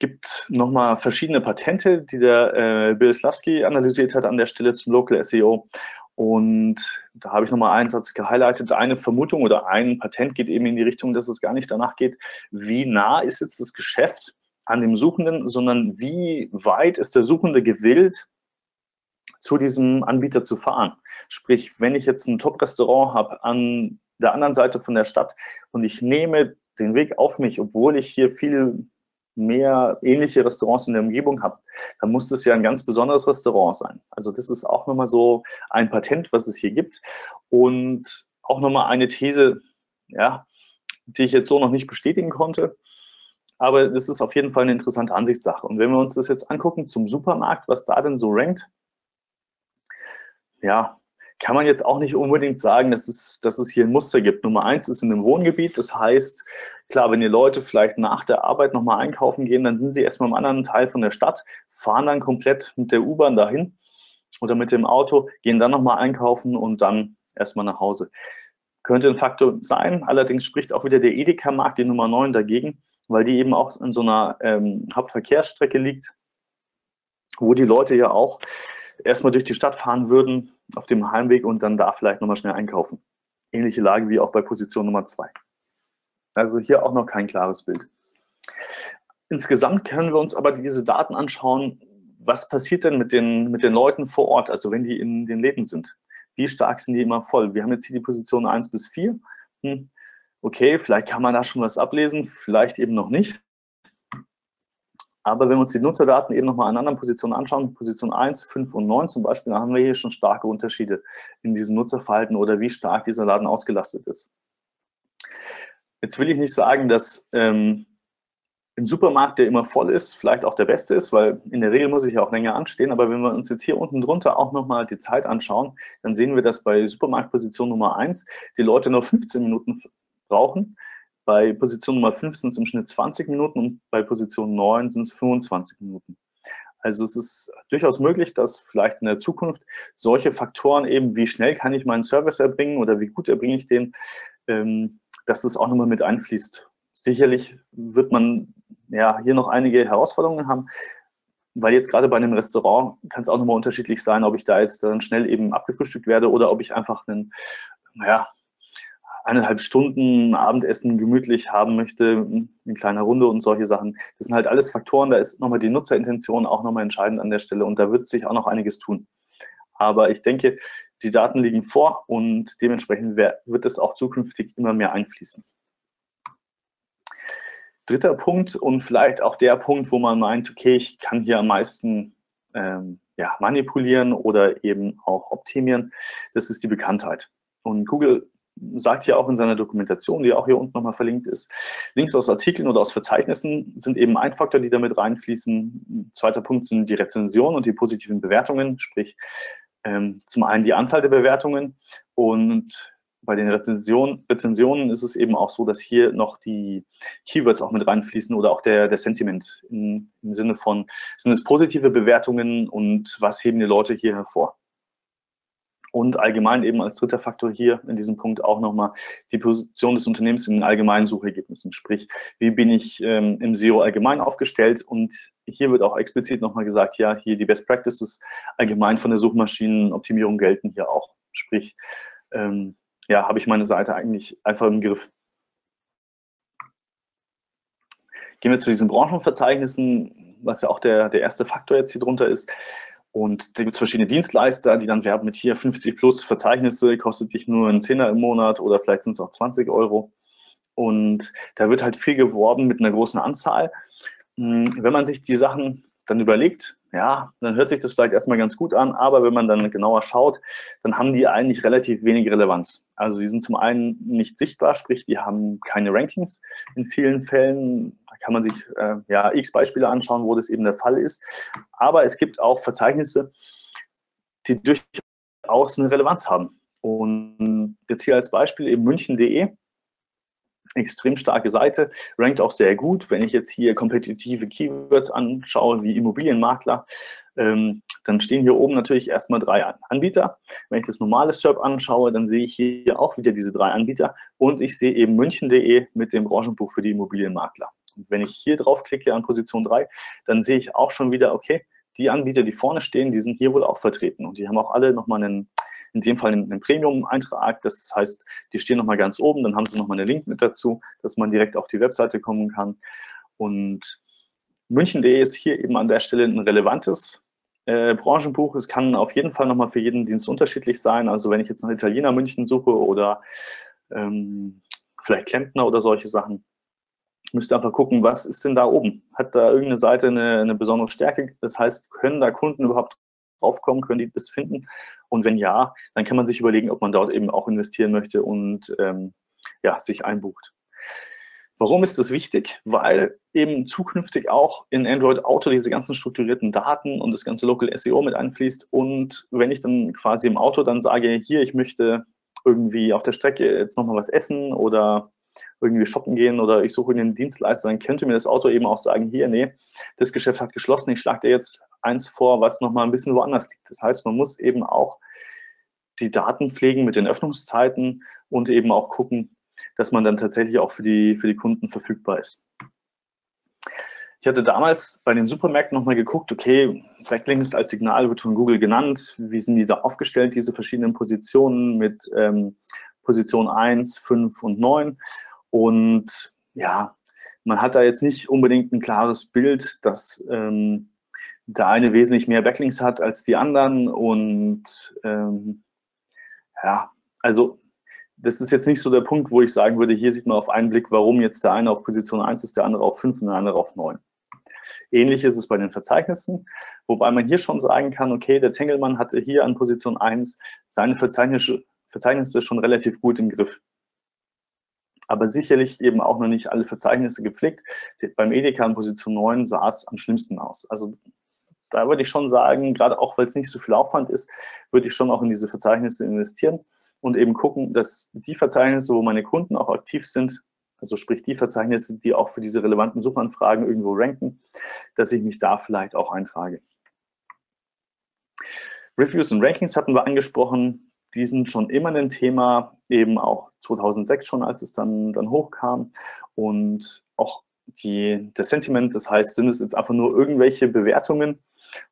gibt nochmal verschiedene Patente, die der äh, Bill Slavsky analysiert hat an der Stelle zum Local SEO. Und da habe ich nochmal einen Satz gehighlightet. Eine Vermutung oder ein Patent geht eben in die Richtung, dass es gar nicht danach geht, wie nah ist jetzt das Geschäft an dem Suchenden, sondern wie weit ist der Suchende gewillt, zu diesem Anbieter zu fahren. Sprich, wenn ich jetzt ein Top-Restaurant habe an der anderen Seite von der Stadt und ich nehme den Weg auf mich, obwohl ich hier viel mehr ähnliche Restaurants in der Umgebung habt, dann muss das ja ein ganz besonderes Restaurant sein. Also das ist auch nochmal so ein Patent, was es hier gibt. Und auch nochmal eine These, ja, die ich jetzt so noch nicht bestätigen konnte. Aber das ist auf jeden Fall eine interessante Ansichtssache. Und wenn wir uns das jetzt angucken zum Supermarkt, was da denn so rankt, ja, kann man jetzt auch nicht unbedingt sagen, dass es, dass es hier ein Muster gibt. Nummer eins ist in einem Wohngebiet. Das heißt, klar, wenn die Leute vielleicht nach der Arbeit nochmal einkaufen gehen, dann sind sie erstmal im anderen Teil von der Stadt, fahren dann komplett mit der U-Bahn dahin oder mit dem Auto, gehen dann nochmal einkaufen und dann erstmal nach Hause. Könnte ein Faktor sein. Allerdings spricht auch wieder der Edeka-Markt, die Nummer 9, dagegen, weil die eben auch in so einer ähm, Hauptverkehrsstrecke liegt, wo die Leute ja auch erstmal durch die Stadt fahren würden auf dem Heimweg und dann da vielleicht nochmal schnell einkaufen. Ähnliche Lage wie auch bei Position Nummer 2. Also hier auch noch kein klares Bild. Insgesamt können wir uns aber diese Daten anschauen, was passiert denn mit den, mit den Leuten vor Ort, also wenn die in den Läden sind. Wie stark sind die immer voll? Wir haben jetzt hier die Position 1 bis 4. Hm. Okay, vielleicht kann man da schon was ablesen, vielleicht eben noch nicht. Aber wenn wir uns die Nutzerdaten eben nochmal an anderen Positionen anschauen, Position 1, 5 und 9 zum Beispiel, dann haben wir hier schon starke Unterschiede in diesem Nutzerverhalten oder wie stark dieser Laden ausgelastet ist. Jetzt will ich nicht sagen, dass ähm, ein Supermarkt, der immer voll ist, vielleicht auch der beste ist, weil in der Regel muss ich ja auch länger anstehen. Aber wenn wir uns jetzt hier unten drunter auch nochmal die Zeit anschauen, dann sehen wir, dass bei Supermarktposition Nummer 1 die Leute nur 15 Minuten brauchen. Bei Position Nummer 5 sind es im Schnitt 20 Minuten und bei Position 9 sind es 25 Minuten. Also es ist durchaus möglich, dass vielleicht in der Zukunft solche Faktoren eben, wie schnell kann ich meinen Service erbringen oder wie gut erbringe ich den, ähm, dass es auch nochmal mit einfließt. Sicherlich wird man ja, hier noch einige Herausforderungen haben, weil jetzt gerade bei einem Restaurant kann es auch nochmal unterschiedlich sein, ob ich da jetzt dann schnell eben abgefrühstückt werde oder ob ich einfach einen, naja, eineinhalb Stunden Abendessen gemütlich haben möchte, in kleiner Runde und solche Sachen. Das sind halt alles Faktoren, da ist nochmal die Nutzerintention auch nochmal entscheidend an der Stelle und da wird sich auch noch einiges tun. Aber ich denke, die Daten liegen vor und dementsprechend wird es auch zukünftig immer mehr einfließen. Dritter Punkt und vielleicht auch der Punkt, wo man meint, okay, ich kann hier am meisten ähm, ja, manipulieren oder eben auch optimieren, das ist die Bekanntheit. Und Google sagt ja auch in seiner Dokumentation, die auch hier unten nochmal verlinkt ist, Links aus Artikeln oder aus Verzeichnissen sind eben ein Faktor, die damit reinfließen. Zweiter Punkt sind die Rezensionen und die positiven Bewertungen, sprich ähm, zum einen die Anzahl der Bewertungen und bei den Rezensionen, Rezensionen ist es eben auch so, dass hier noch die Keywords auch mit reinfließen oder auch der, der Sentiment im, im Sinne von, sind es positive Bewertungen und was heben die Leute hier hervor? Und allgemein eben als dritter Faktor hier in diesem Punkt auch nochmal die Position des Unternehmens in den allgemeinen Suchergebnissen. Sprich, wie bin ich ähm, im SEO allgemein aufgestellt? Und hier wird auch explizit nochmal gesagt, ja, hier die Best Practices allgemein von der Suchmaschinenoptimierung gelten hier auch. Sprich, ähm, ja, habe ich meine Seite eigentlich einfach im Griff. Gehen wir zu diesen Branchenverzeichnissen, was ja auch der, der erste Faktor jetzt hier drunter ist. Und da gibt es verschiedene Dienstleister, die dann werben mit hier 50 plus Verzeichnisse, kostet dich nur einen Zehner im Monat oder vielleicht sind es auch 20 Euro. Und da wird halt viel geworben mit einer großen Anzahl. Hm, wenn man sich die Sachen dann überlegt, ja, dann hört sich das vielleicht erstmal ganz gut an, aber wenn man dann genauer schaut, dann haben die eigentlich relativ wenig Relevanz. Also die sind zum einen nicht sichtbar, sprich, die haben keine Rankings in vielen Fällen. Da kann man sich äh, ja x Beispiele anschauen, wo das eben der Fall ist. Aber es gibt auch Verzeichnisse, die durchaus eine Relevanz haben. Und jetzt hier als Beispiel eben münchen.de extrem starke Seite, rankt auch sehr gut. Wenn ich jetzt hier kompetitive Keywords anschaue, wie Immobilienmakler, ähm, dann stehen hier oben natürlich erstmal drei Anbieter. Wenn ich das normale SERP anschaue, dann sehe ich hier auch wieder diese drei Anbieter und ich sehe eben münchen.de mit dem Branchenbuch für die Immobilienmakler. Und wenn ich hier draufklicke an Position 3, dann sehe ich auch schon wieder, okay, die Anbieter, die vorne stehen, die sind hier wohl auch vertreten und die haben auch alle nochmal einen in dem Fall einen, Premium-Eintrag. Das heißt, die stehen nochmal ganz oben, dann haben sie nochmal einen Link mit dazu, dass man direkt auf die Webseite kommen kann. Und München.de ist hier eben an der Stelle ein relevantes äh, Branchenbuch. Es kann auf jeden Fall nochmal für jeden Dienst unterschiedlich sein. Also wenn ich jetzt nach Italiener München suche oder ähm, vielleicht Klempner oder solche Sachen, müsste einfach gucken, was ist denn da oben? Hat da irgendeine Seite eine, eine besondere Stärke? Das heißt, können da Kunden überhaupt draufkommen? Können die das finden? Und wenn ja, dann kann man sich überlegen, ob man dort eben auch investieren möchte und ähm, ja, sich einbucht. Warum ist das wichtig? Weil eben zukünftig auch in Android Auto diese ganzen strukturierten Daten und das ganze Local SEO mit einfließt. Und wenn ich dann quasi im Auto dann sage, hier, ich möchte irgendwie auf der Strecke jetzt nochmal was essen oder irgendwie shoppen gehen oder ich suche einen Dienstleister, dann könnte mir das Auto eben auch sagen, hier, nee, das Geschäft hat geschlossen, ich schlage dir jetzt eins vor, was nochmal ein bisschen woanders liegt. Das heißt, man muss eben auch die Daten pflegen mit den Öffnungszeiten und eben auch gucken, dass man dann tatsächlich auch für die, für die Kunden verfügbar ist. Ich hatte damals bei den Supermärkten nochmal geguckt, okay, Backlinks als Signal wird von Google genannt. Wie sind die da aufgestellt, diese verschiedenen Positionen mit ähm, Position 1, 5 und 9? Und ja, man hat da jetzt nicht unbedingt ein klares Bild, dass ähm, der eine wesentlich mehr Backlinks hat als die anderen. Und ähm, ja, also das ist jetzt nicht so der Punkt, wo ich sagen würde, hier sieht man auf einen Blick, warum jetzt der eine auf Position 1 ist, der andere auf 5 und der andere auf 9. Ähnlich ist es bei den Verzeichnissen, wobei man hier schon sagen kann, okay, der Tengelmann hatte hier an Position 1 seine Verzeichnisse, Verzeichnisse schon relativ gut im Griff. Aber sicherlich eben auch noch nicht alle Verzeichnisse gepflegt. Beim Edeka an Position 9 sah es am schlimmsten aus. Also da würde ich schon sagen, gerade auch weil es nicht so viel Aufwand ist, würde ich schon auch in diese Verzeichnisse investieren und eben gucken, dass die Verzeichnisse, wo meine Kunden auch aktiv sind, also sprich die Verzeichnisse, die auch für diese relevanten Suchanfragen irgendwo ranken, dass ich mich da vielleicht auch eintrage. Reviews und Rankings hatten wir angesprochen. Die sind schon immer ein Thema, eben auch 2006 schon, als es dann, dann hochkam. Und auch die, der Sentiment, das heißt, sind es jetzt einfach nur irgendwelche Bewertungen,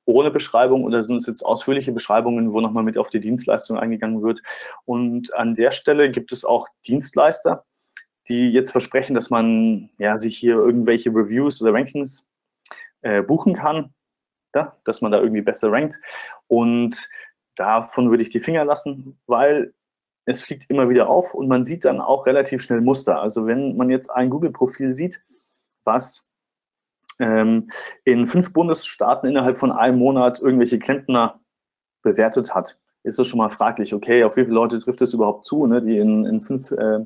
ohne Beschreibung oder sind es jetzt ausführliche Beschreibungen, wo nochmal mit auf die Dienstleistung eingegangen wird. Und an der Stelle gibt es auch Dienstleister, die jetzt versprechen, dass man ja, sich hier irgendwelche Reviews oder Rankings äh, buchen kann, ja, dass man da irgendwie besser rankt. Und davon würde ich die Finger lassen, weil es fliegt immer wieder auf und man sieht dann auch relativ schnell Muster. Also wenn man jetzt ein Google-Profil sieht, was ähm, in fünf Bundesstaaten innerhalb von einem Monat irgendwelche Klempner bewertet hat, ist es schon mal fraglich, okay, auf wie viele Leute trifft es überhaupt zu, ne, die in, in fünf, äh,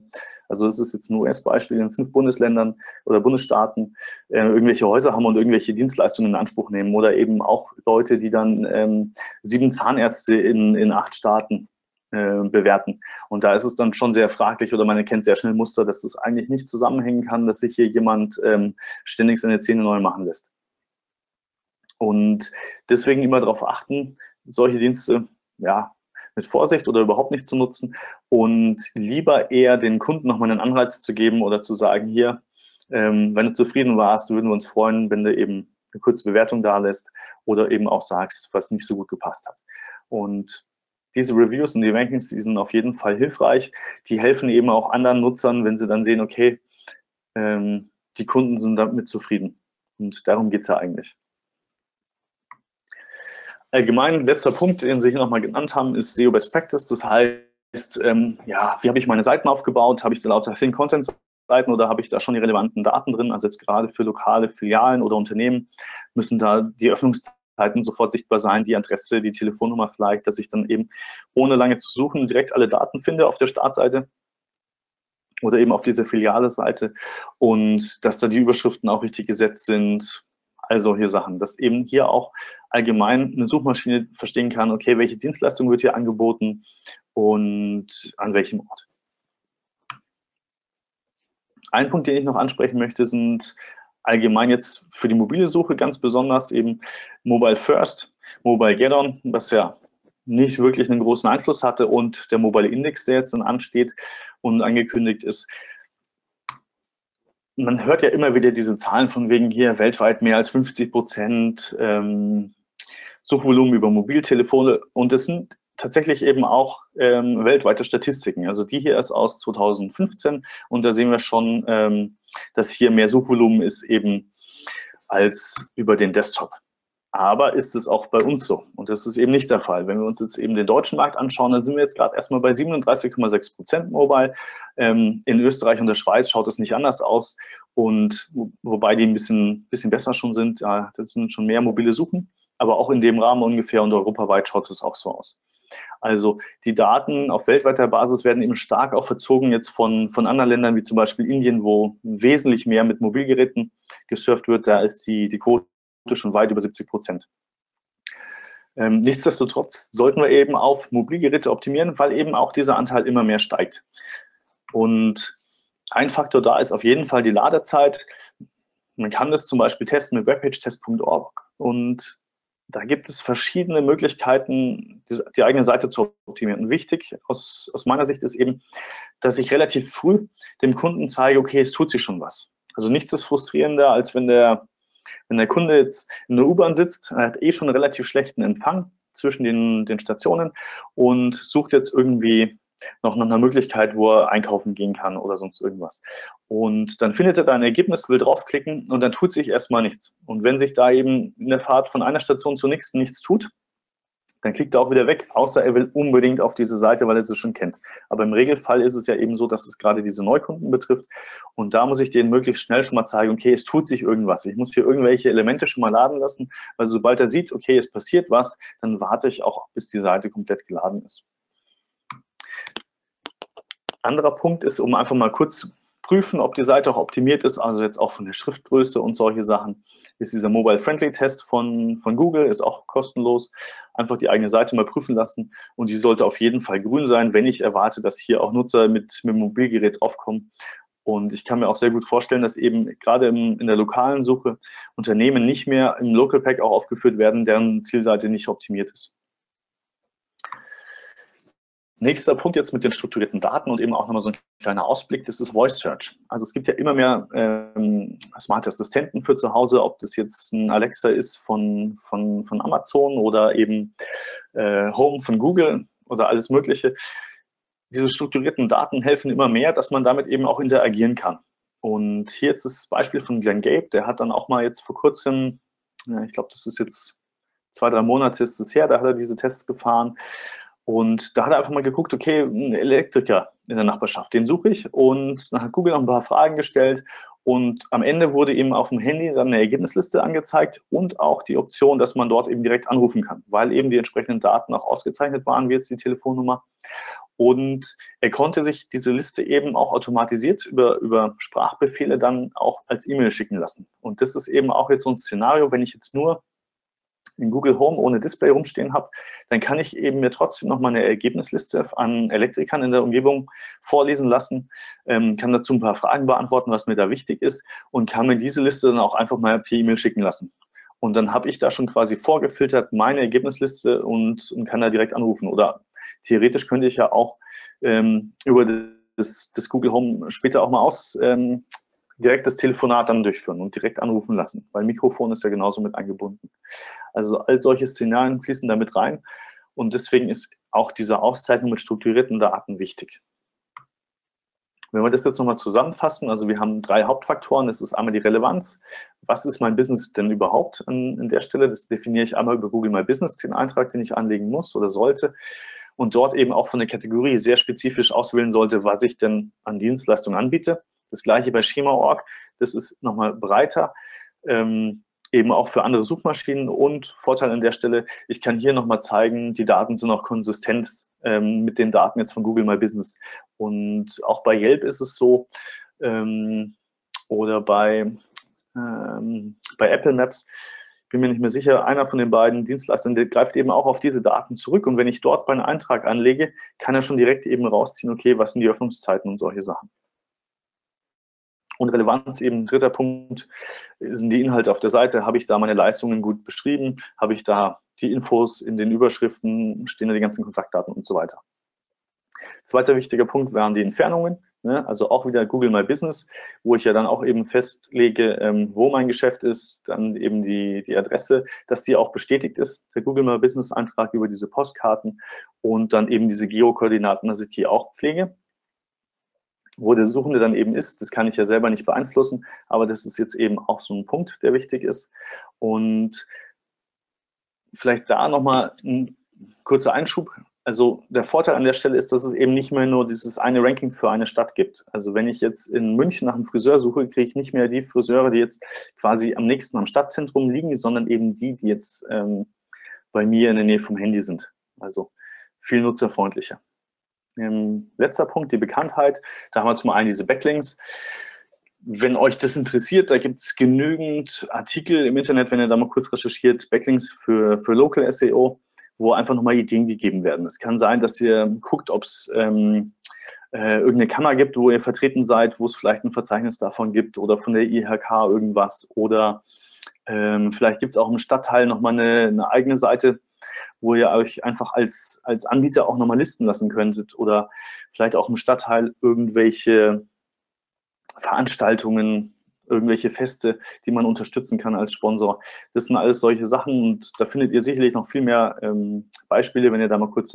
also es ist jetzt ein US-Beispiel, in fünf Bundesländern oder Bundesstaaten äh, irgendwelche Häuser haben und irgendwelche Dienstleistungen in Anspruch nehmen oder eben auch Leute, die dann ähm, sieben Zahnärzte in, in acht Staaten äh, bewerten. Und da ist es dann schon sehr fraglich oder man erkennt sehr schnell Muster, dass das eigentlich nicht zusammenhängen kann, dass sich hier jemand ähm, ständig seine Zähne neu machen lässt. Und deswegen immer darauf achten, solche Dienste ja, mit Vorsicht oder überhaupt nicht zu nutzen und lieber eher den Kunden nochmal einen Anreiz zu geben oder zu sagen, hier, ähm, wenn du zufrieden warst, würden wir uns freuen, wenn du eben eine kurze Bewertung da lässt oder eben auch sagst, was nicht so gut gepasst hat. Und diese Reviews und die Rankings, die sind auf jeden Fall hilfreich. Die helfen eben auch anderen Nutzern, wenn sie dann sehen, okay, ähm, die Kunden sind damit zufrieden. Und darum geht es ja eigentlich. Allgemein, letzter Punkt, den Sie hier nochmal genannt haben, ist SEO Best Practice. Das heißt, ähm, ja, wie habe ich meine Seiten aufgebaut? Habe ich da lauter Thin Content Seiten oder habe ich da schon die relevanten Daten drin? Also jetzt gerade für lokale Filialen oder Unternehmen müssen da die Öffnungszeiten Zeiten sofort sichtbar sein, die Adresse, die Telefonnummer vielleicht, dass ich dann eben ohne lange zu suchen direkt alle Daten finde auf der Startseite oder eben auf dieser Filiale-Seite und dass da die Überschriften auch richtig gesetzt sind, all solche Sachen, dass eben hier auch allgemein eine Suchmaschine verstehen kann, okay, welche Dienstleistung wird hier angeboten und an welchem Ort. Ein Punkt, den ich noch ansprechen möchte, sind allgemein jetzt für die mobile Suche ganz besonders eben Mobile First, Mobile Get-On, was ja nicht wirklich einen großen Einfluss hatte und der Mobile Index, der jetzt dann ansteht und angekündigt ist. Man hört ja immer wieder diese Zahlen von wegen hier weltweit mehr als 50 Prozent ähm, Suchvolumen über Mobiltelefone und das sind tatsächlich eben auch ähm, weltweite Statistiken. Also die hier ist aus 2015 und da sehen wir schon, ähm, dass hier mehr Suchvolumen ist eben als über den Desktop. Aber ist es auch bei uns so? Und das ist eben nicht der Fall. Wenn wir uns jetzt eben den deutschen Markt anschauen, dann sind wir jetzt gerade erstmal bei 37,6 Prozent Mobile. Ähm, in Österreich und der Schweiz schaut es nicht anders aus. Und wobei die ein bisschen, bisschen besser schon sind, ja, das sind schon mehr mobile Suchen. Aber auch in dem Rahmen ungefähr und europaweit schaut es auch so aus. Also die Daten auf weltweiter Basis werden eben stark auch verzogen jetzt von, von anderen Ländern, wie zum Beispiel Indien, wo wesentlich mehr mit Mobilgeräten gesurft wird. Da ist die, die Quote schon weit über 70 Prozent. Ähm, nichtsdestotrotz sollten wir eben auf Mobilgeräte optimieren, weil eben auch dieser Anteil immer mehr steigt. Und ein Faktor da ist auf jeden Fall die Ladezeit. Man kann das zum Beispiel testen mit webpagetest.org und da gibt es verschiedene Möglichkeiten, die, eigene Seite zu optimieren. Und wichtig aus, aus meiner Sicht ist eben, dass ich relativ früh dem Kunden zeige, okay, es tut sich schon was. Also nichts ist frustrierender, als wenn der, wenn der Kunde jetzt in der U-Bahn sitzt, er hat eh schon einen relativ schlechten Empfang zwischen den, den Stationen und sucht jetzt irgendwie noch nach einer Möglichkeit, wo er einkaufen gehen kann oder sonst irgendwas. Und dann findet er da ein Ergebnis, will draufklicken und dann tut sich erstmal nichts. Und wenn sich da eben in der Fahrt von einer Station zur nächsten nichts tut, dann klickt er auch wieder weg, außer er will unbedingt auf diese Seite, weil er sie schon kennt. Aber im Regelfall ist es ja eben so, dass es gerade diese Neukunden betrifft. Und da muss ich denen möglichst schnell schon mal zeigen, okay, es tut sich irgendwas. Ich muss hier irgendwelche Elemente schon mal laden lassen, weil sobald er sieht, okay, es passiert was, dann warte ich auch, bis die Seite komplett geladen ist. Anderer Punkt ist, um einfach mal kurz prüfen, ob die Seite auch optimiert ist, also jetzt auch von der Schriftgröße und solche Sachen, ist dieser Mobile-Friendly-Test von, von Google, ist auch kostenlos. Einfach die eigene Seite mal prüfen lassen und die sollte auf jeden Fall grün sein, wenn ich erwarte, dass hier auch Nutzer mit, mit dem Mobilgerät draufkommen. Und ich kann mir auch sehr gut vorstellen, dass eben gerade im, in der lokalen Suche Unternehmen nicht mehr im Local Pack auch aufgeführt werden, deren Zielseite nicht optimiert ist. Nächster Punkt jetzt mit den strukturierten Daten und eben auch nochmal so ein kleiner Ausblick, das ist Voice Search. Also es gibt ja immer mehr ähm, smarte Assistenten für zu Hause, ob das jetzt ein Alexa ist von, von, von Amazon oder eben äh, Home von Google oder alles Mögliche. Diese strukturierten Daten helfen immer mehr, dass man damit eben auch interagieren kann. Und hier jetzt das Beispiel von Glenn Gabe, der hat dann auch mal jetzt vor kurzem, ich glaube, das ist jetzt zwei, drei Monate ist es her, da hat er diese Tests gefahren und da hat er einfach mal geguckt, okay, ein Elektriker in der Nachbarschaft, den suche ich. Und dann hat Google noch ein paar Fragen gestellt. Und am Ende wurde eben auf dem Handy dann eine Ergebnisliste angezeigt und auch die Option, dass man dort eben direkt anrufen kann, weil eben die entsprechenden Daten auch ausgezeichnet waren, wie jetzt die Telefonnummer. Und er konnte sich diese Liste eben auch automatisiert über, über Sprachbefehle dann auch als E-Mail schicken lassen. Und das ist eben auch jetzt so ein Szenario, wenn ich jetzt nur in Google Home ohne Display rumstehen habe, dann kann ich eben mir trotzdem noch mal eine Ergebnisliste an Elektrikern in der Umgebung vorlesen lassen, ähm, kann dazu ein paar Fragen beantworten, was mir da wichtig ist und kann mir diese Liste dann auch einfach mal per E-Mail schicken lassen. Und dann habe ich da schon quasi vorgefiltert meine Ergebnisliste und, und kann da direkt anrufen. Oder theoretisch könnte ich ja auch ähm, über das, das, Google Home später auch mal aus, ähm, direkt das Telefonat dann durchführen und direkt anrufen lassen, weil Mikrofon ist ja genauso mit eingebunden. Also all solche Szenarien fließen da mit rein und deswegen ist auch diese Auszeichnung mit strukturierten Daten wichtig. Wenn wir das jetzt nochmal zusammenfassen, also wir haben drei Hauptfaktoren. Das ist einmal die Relevanz. Was ist mein Business denn überhaupt an, an der Stelle? Das definiere ich einmal über Google My Business, den Eintrag, den ich anlegen muss oder sollte. Und dort eben auch von der Kategorie sehr spezifisch auswählen sollte, was ich denn an Dienstleistungen anbiete. Das gleiche bei Schema.org, das ist nochmal breiter, ähm, eben auch für andere Suchmaschinen und Vorteil an der Stelle, ich kann hier nochmal zeigen, die Daten sind auch konsistent ähm, mit den Daten jetzt von Google My Business. Und auch bei Yelp ist es so, ähm, oder bei, ähm, bei Apple Maps, bin mir nicht mehr sicher, einer von den beiden Dienstleistern, der greift eben auch auf diese Daten zurück. Und wenn ich dort meinen Eintrag anlege, kann er schon direkt eben rausziehen, okay, was sind die Öffnungszeiten und solche Sachen. Und Relevanz eben, dritter Punkt, sind die Inhalte auf der Seite. Habe ich da meine Leistungen gut beschrieben? Habe ich da die Infos in den Überschriften? Stehen da die ganzen Kontaktdaten und so weiter? Zweiter wichtiger Punkt wären die Entfernungen. Ne? Also auch wieder Google My Business, wo ich ja dann auch eben festlege, ähm, wo mein Geschäft ist, dann eben die, die Adresse, dass die auch bestätigt ist, der Google My Business Eintrag über diese Postkarten und dann eben diese Geokoordinaten, dass ich die auch pflege wo der Suchende dann eben ist, das kann ich ja selber nicht beeinflussen, aber das ist jetzt eben auch so ein Punkt, der wichtig ist. Und vielleicht da nochmal ein kurzer Einschub. Also der Vorteil an der Stelle ist, dass es eben nicht mehr nur dieses eine Ranking für eine Stadt gibt. Also wenn ich jetzt in München nach einem Friseur suche, kriege ich nicht mehr die Friseure, die jetzt quasi am nächsten am Stadtzentrum liegen, sondern eben die, die jetzt ähm, bei mir in der Nähe vom Handy sind. Also viel nutzerfreundlicher. Ähm, letzter Punkt, die Bekanntheit. Da haben wir zum einen diese Backlinks. Wenn euch das interessiert, da gibt es genügend Artikel im Internet, wenn ihr da mal kurz recherchiert, Backlinks für, für Local SEO, wo einfach nochmal Ideen gegeben werden. Es kann sein, dass ihr guckt, ob es ähm, äh, irgendeine Kammer gibt, wo ihr vertreten seid, wo es vielleicht ein Verzeichnis davon gibt oder von der IHK irgendwas oder ähm, vielleicht gibt es auch im Stadtteil nochmal eine, eine eigene Seite, wo ihr euch einfach als, als Anbieter auch nochmal listen lassen könntet oder vielleicht auch im Stadtteil irgendwelche Veranstaltungen, irgendwelche Feste, die man unterstützen kann als Sponsor. Das sind alles solche Sachen und da findet ihr sicherlich noch viel mehr ähm, Beispiele, wenn ihr da mal kurz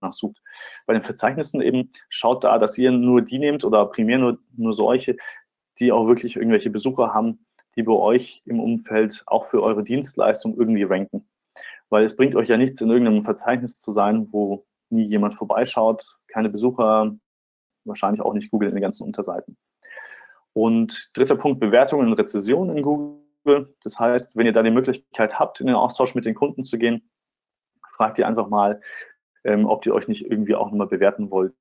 nachsucht. Bei den Verzeichnissen eben schaut da, dass ihr nur die nehmt oder primär nur, nur solche, die auch wirklich irgendwelche Besucher haben, die bei euch im Umfeld auch für eure Dienstleistung irgendwie ranken. Weil es bringt euch ja nichts, in irgendeinem Verzeichnis zu sein, wo nie jemand vorbeischaut, keine Besucher, wahrscheinlich auch nicht Google in den ganzen Unterseiten. Und dritter Punkt, Bewertungen und Rezessionen in Google. Das heißt, wenn ihr da die Möglichkeit habt, in den Austausch mit den Kunden zu gehen, fragt ihr einfach mal, ähm, ob die euch nicht irgendwie auch nochmal bewerten wollt,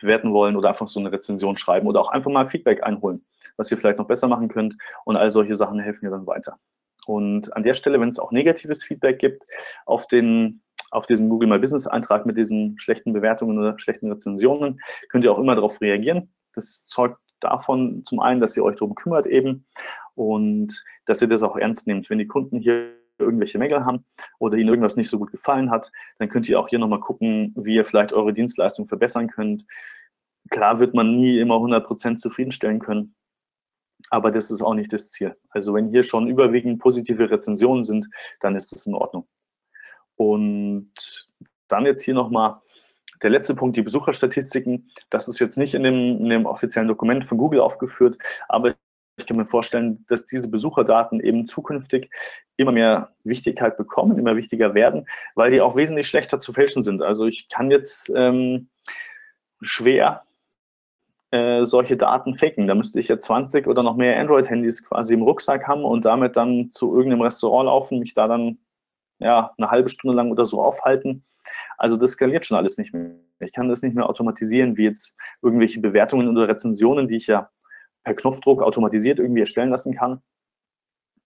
bewerten wollen oder einfach so eine Rezension schreiben oder auch einfach mal Feedback einholen was ihr vielleicht noch besser machen könnt. Und all solche Sachen helfen mir dann weiter. Und an der Stelle, wenn es auch negatives Feedback gibt auf den auf diesen Google My Business Eintrag mit diesen schlechten Bewertungen oder schlechten Rezensionen, könnt ihr auch immer darauf reagieren. Das zeugt davon zum einen, dass ihr euch darum kümmert eben und dass ihr das auch ernst nehmt. Wenn die Kunden hier irgendwelche Mängel haben oder ihnen irgendwas nicht so gut gefallen hat, dann könnt ihr auch hier nochmal gucken, wie ihr vielleicht eure Dienstleistung verbessern könnt. Klar wird man nie immer 100% zufriedenstellen können, aber das ist auch nicht das Ziel. Also wenn hier schon überwiegend positive Rezensionen sind, dann ist es in Ordnung. Und dann jetzt hier nochmal der letzte Punkt, die Besucherstatistiken. Das ist jetzt nicht in dem, in dem offiziellen Dokument von Google aufgeführt, aber ich kann mir vorstellen, dass diese Besucherdaten eben zukünftig immer mehr Wichtigkeit bekommen, immer wichtiger werden, weil die auch wesentlich schlechter zu fälschen sind. Also ich kann jetzt ähm, schwer äh, solche Daten faken. Da müsste ich ja 20 oder noch mehr Android-Handys quasi im Rucksack haben und damit dann zu irgendeinem Restaurant laufen, mich da dann ja, eine halbe Stunde lang oder so aufhalten. Also das skaliert schon alles nicht mehr. Ich kann das nicht mehr automatisieren, wie jetzt irgendwelche Bewertungen oder Rezensionen, die ich ja per Knopfdruck automatisiert irgendwie erstellen lassen kann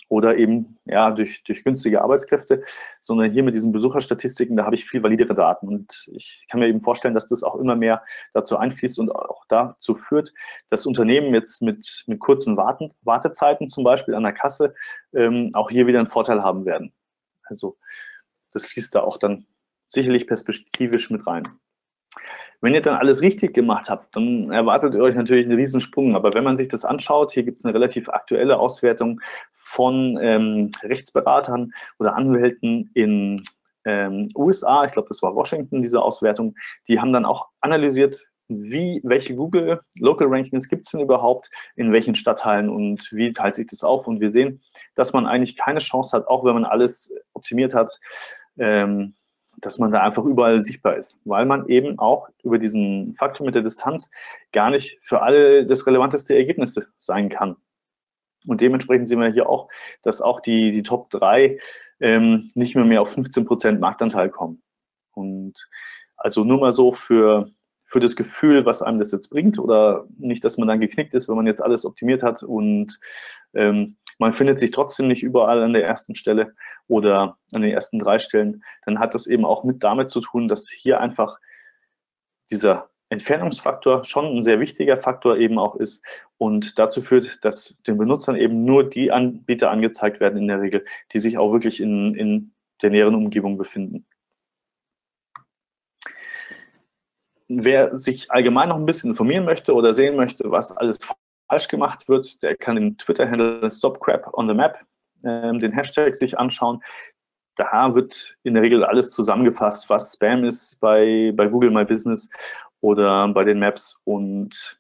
oder eben ja durch, durch günstige Arbeitskräfte, sondern hier mit diesen Besucherstatistiken, da habe ich viel validere Daten. Und ich kann mir eben vorstellen, dass das auch immer mehr dazu einfließt und auch dazu führt, dass Unternehmen jetzt mit, mit kurzen Warten, Wartezeiten zum Beispiel an der Kasse ähm, auch hier wieder einen Vorteil haben werden. Also das fließt da auch dann sicherlich perspektivisch mit rein. Wenn ihr dann alles richtig gemacht habt, dann erwartet ihr euch natürlich einen Riesensprung. Aber wenn man sich das anschaut, hier gibt es eine relativ aktuelle Auswertung von ähm, Rechtsberatern oder Anwälten in ähm, USA, ich glaube, das war Washington, diese Auswertung, die haben dann auch analysiert, wie, welche Google Local Rankings gibt es denn überhaupt, in welchen Stadtteilen und wie teilt sich das auf? Und wir sehen, dass man eigentlich keine Chance hat, auch wenn man alles optimiert hat, ähm, dass man da einfach überall sichtbar ist, weil man eben auch über diesen Faktor mit der Distanz gar nicht für alle das relevanteste Ergebnis sein kann. Und dementsprechend sehen wir hier auch, dass auch die, die Top 3 ähm, nicht mehr mehr auf 15% Marktanteil kommen. Und also nur mal so für, für das Gefühl, was einem das jetzt bringt oder nicht, dass man dann geknickt ist, wenn man jetzt alles optimiert hat und ähm, man findet sich trotzdem nicht überall an der ersten Stelle oder an den ersten drei Stellen, dann hat das eben auch mit damit zu tun, dass hier einfach dieser Entfernungsfaktor schon ein sehr wichtiger Faktor eben auch ist und dazu führt, dass den Benutzern eben nur die Anbieter angezeigt werden in der Regel, die sich auch wirklich in, in der näheren Umgebung befinden. Wer sich allgemein noch ein bisschen informieren möchte oder sehen möchte, was alles falsch gemacht wird, der kann den Twitter-Handle StopCrap on the Map, ähm, den Hashtag sich anschauen. Da wird in der Regel alles zusammengefasst, was Spam ist bei, bei Google My Business oder bei den Maps. Und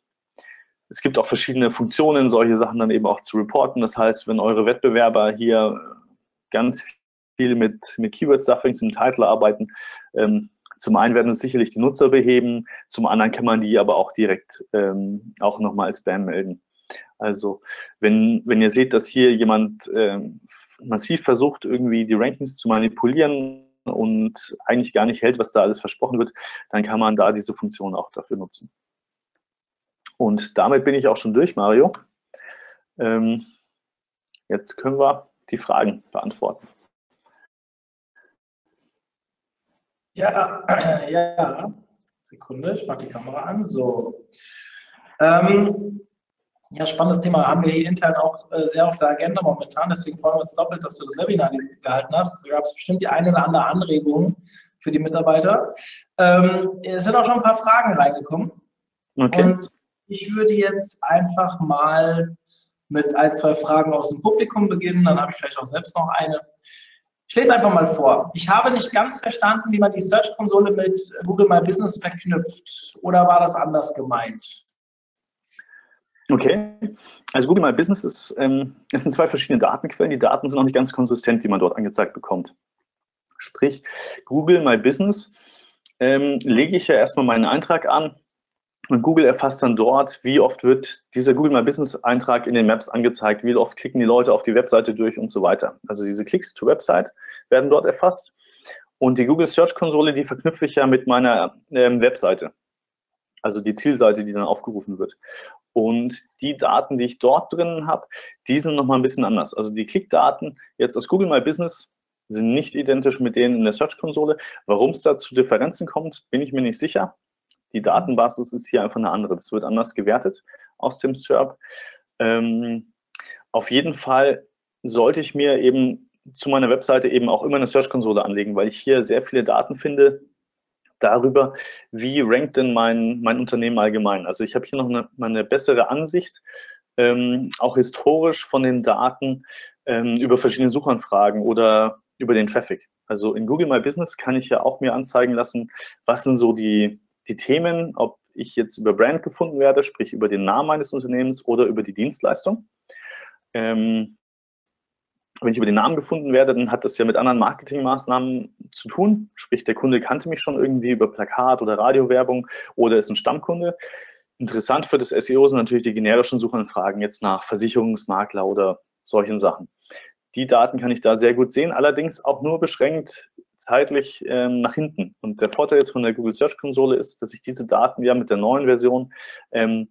es gibt auch verschiedene Funktionen, solche Sachen dann eben auch zu reporten. Das heißt, wenn eure Wettbewerber hier ganz viel mit, mit Keyword-Stuffings im Titel arbeiten, ähm, zum einen werden es sicherlich die Nutzer beheben, zum anderen kann man die aber auch direkt ähm, auch nochmal als Spam melden. Also wenn, wenn ihr seht, dass hier jemand ähm, massiv versucht, irgendwie die Rankings zu manipulieren, und eigentlich gar nicht hält, was da alles versprochen wird, dann kann man da diese Funktion auch dafür nutzen. Und damit bin ich auch schon durch, Mario. Ähm, jetzt können wir die Fragen beantworten. Ja, ja. Sekunde, ich mache die Kamera an. So. Ähm, ja, spannendes Thema. Haben wir hier intern auch äh, sehr auf der Agenda momentan. Deswegen freuen wir uns doppelt, dass du das Webinar gehalten hast. Da gab es bestimmt die eine oder andere Anregung für die Mitarbeiter. Ähm, es sind auch schon ein paar Fragen reingekommen. Okay. Und ich würde jetzt einfach mal mit ein, zwei Fragen aus dem Publikum beginnen. Dann habe ich vielleicht auch selbst noch eine. Ich lese einfach mal vor. Ich habe nicht ganz verstanden, wie man die Search-Konsole mit Google My Business verknüpft. Oder war das anders gemeint? Okay, also Google My Business ist, ähm, es sind zwei verschiedene Datenquellen. Die Daten sind auch nicht ganz konsistent, die man dort angezeigt bekommt. Sprich, Google My Business ähm, lege ich ja erstmal meinen Eintrag an und Google erfasst dann dort, wie oft wird dieser Google My Business Eintrag in den Maps angezeigt, wie oft klicken die Leute auf die Webseite durch und so weiter. Also diese Klicks zur Website werden dort erfasst. Und die Google Search Konsole, die verknüpfe ich ja mit meiner ähm, Webseite. Also die Zielseite, die dann aufgerufen wird. Und die Daten, die ich dort drin habe, die sind nochmal ein bisschen anders. Also die Klickdaten jetzt aus Google My Business sind nicht identisch mit denen in der Search-Konsole. Warum es da zu Differenzen kommt, bin ich mir nicht sicher. Die Datenbasis ist hier einfach eine andere. Das wird anders gewertet aus dem SERP. Ähm, auf jeden Fall sollte ich mir eben zu meiner Webseite eben auch immer eine Search-Konsole anlegen, weil ich hier sehr viele Daten finde, darüber, wie rankt denn mein, mein Unternehmen allgemein. Also ich habe hier noch eine, eine bessere Ansicht, ähm, auch historisch von den Daten ähm, über verschiedene Suchanfragen oder über den Traffic. Also in Google My Business kann ich ja auch mir anzeigen lassen, was sind so die, die Themen, ob ich jetzt über Brand gefunden werde, sprich über den Namen meines Unternehmens oder über die Dienstleistung. Ähm, wenn ich über den Namen gefunden werde, dann hat das ja mit anderen Marketingmaßnahmen zu tun. Sprich, der Kunde kannte mich schon irgendwie über Plakat oder Radiowerbung oder ist ein Stammkunde. Interessant für das SEO sind natürlich die generischen Suchanfragen jetzt nach Versicherungsmakler oder solchen Sachen. Die Daten kann ich da sehr gut sehen, allerdings auch nur beschränkt zeitlich ähm, nach hinten. Und der Vorteil jetzt von der Google Search Konsole ist, dass ich diese Daten ja mit der neuen Version ähm,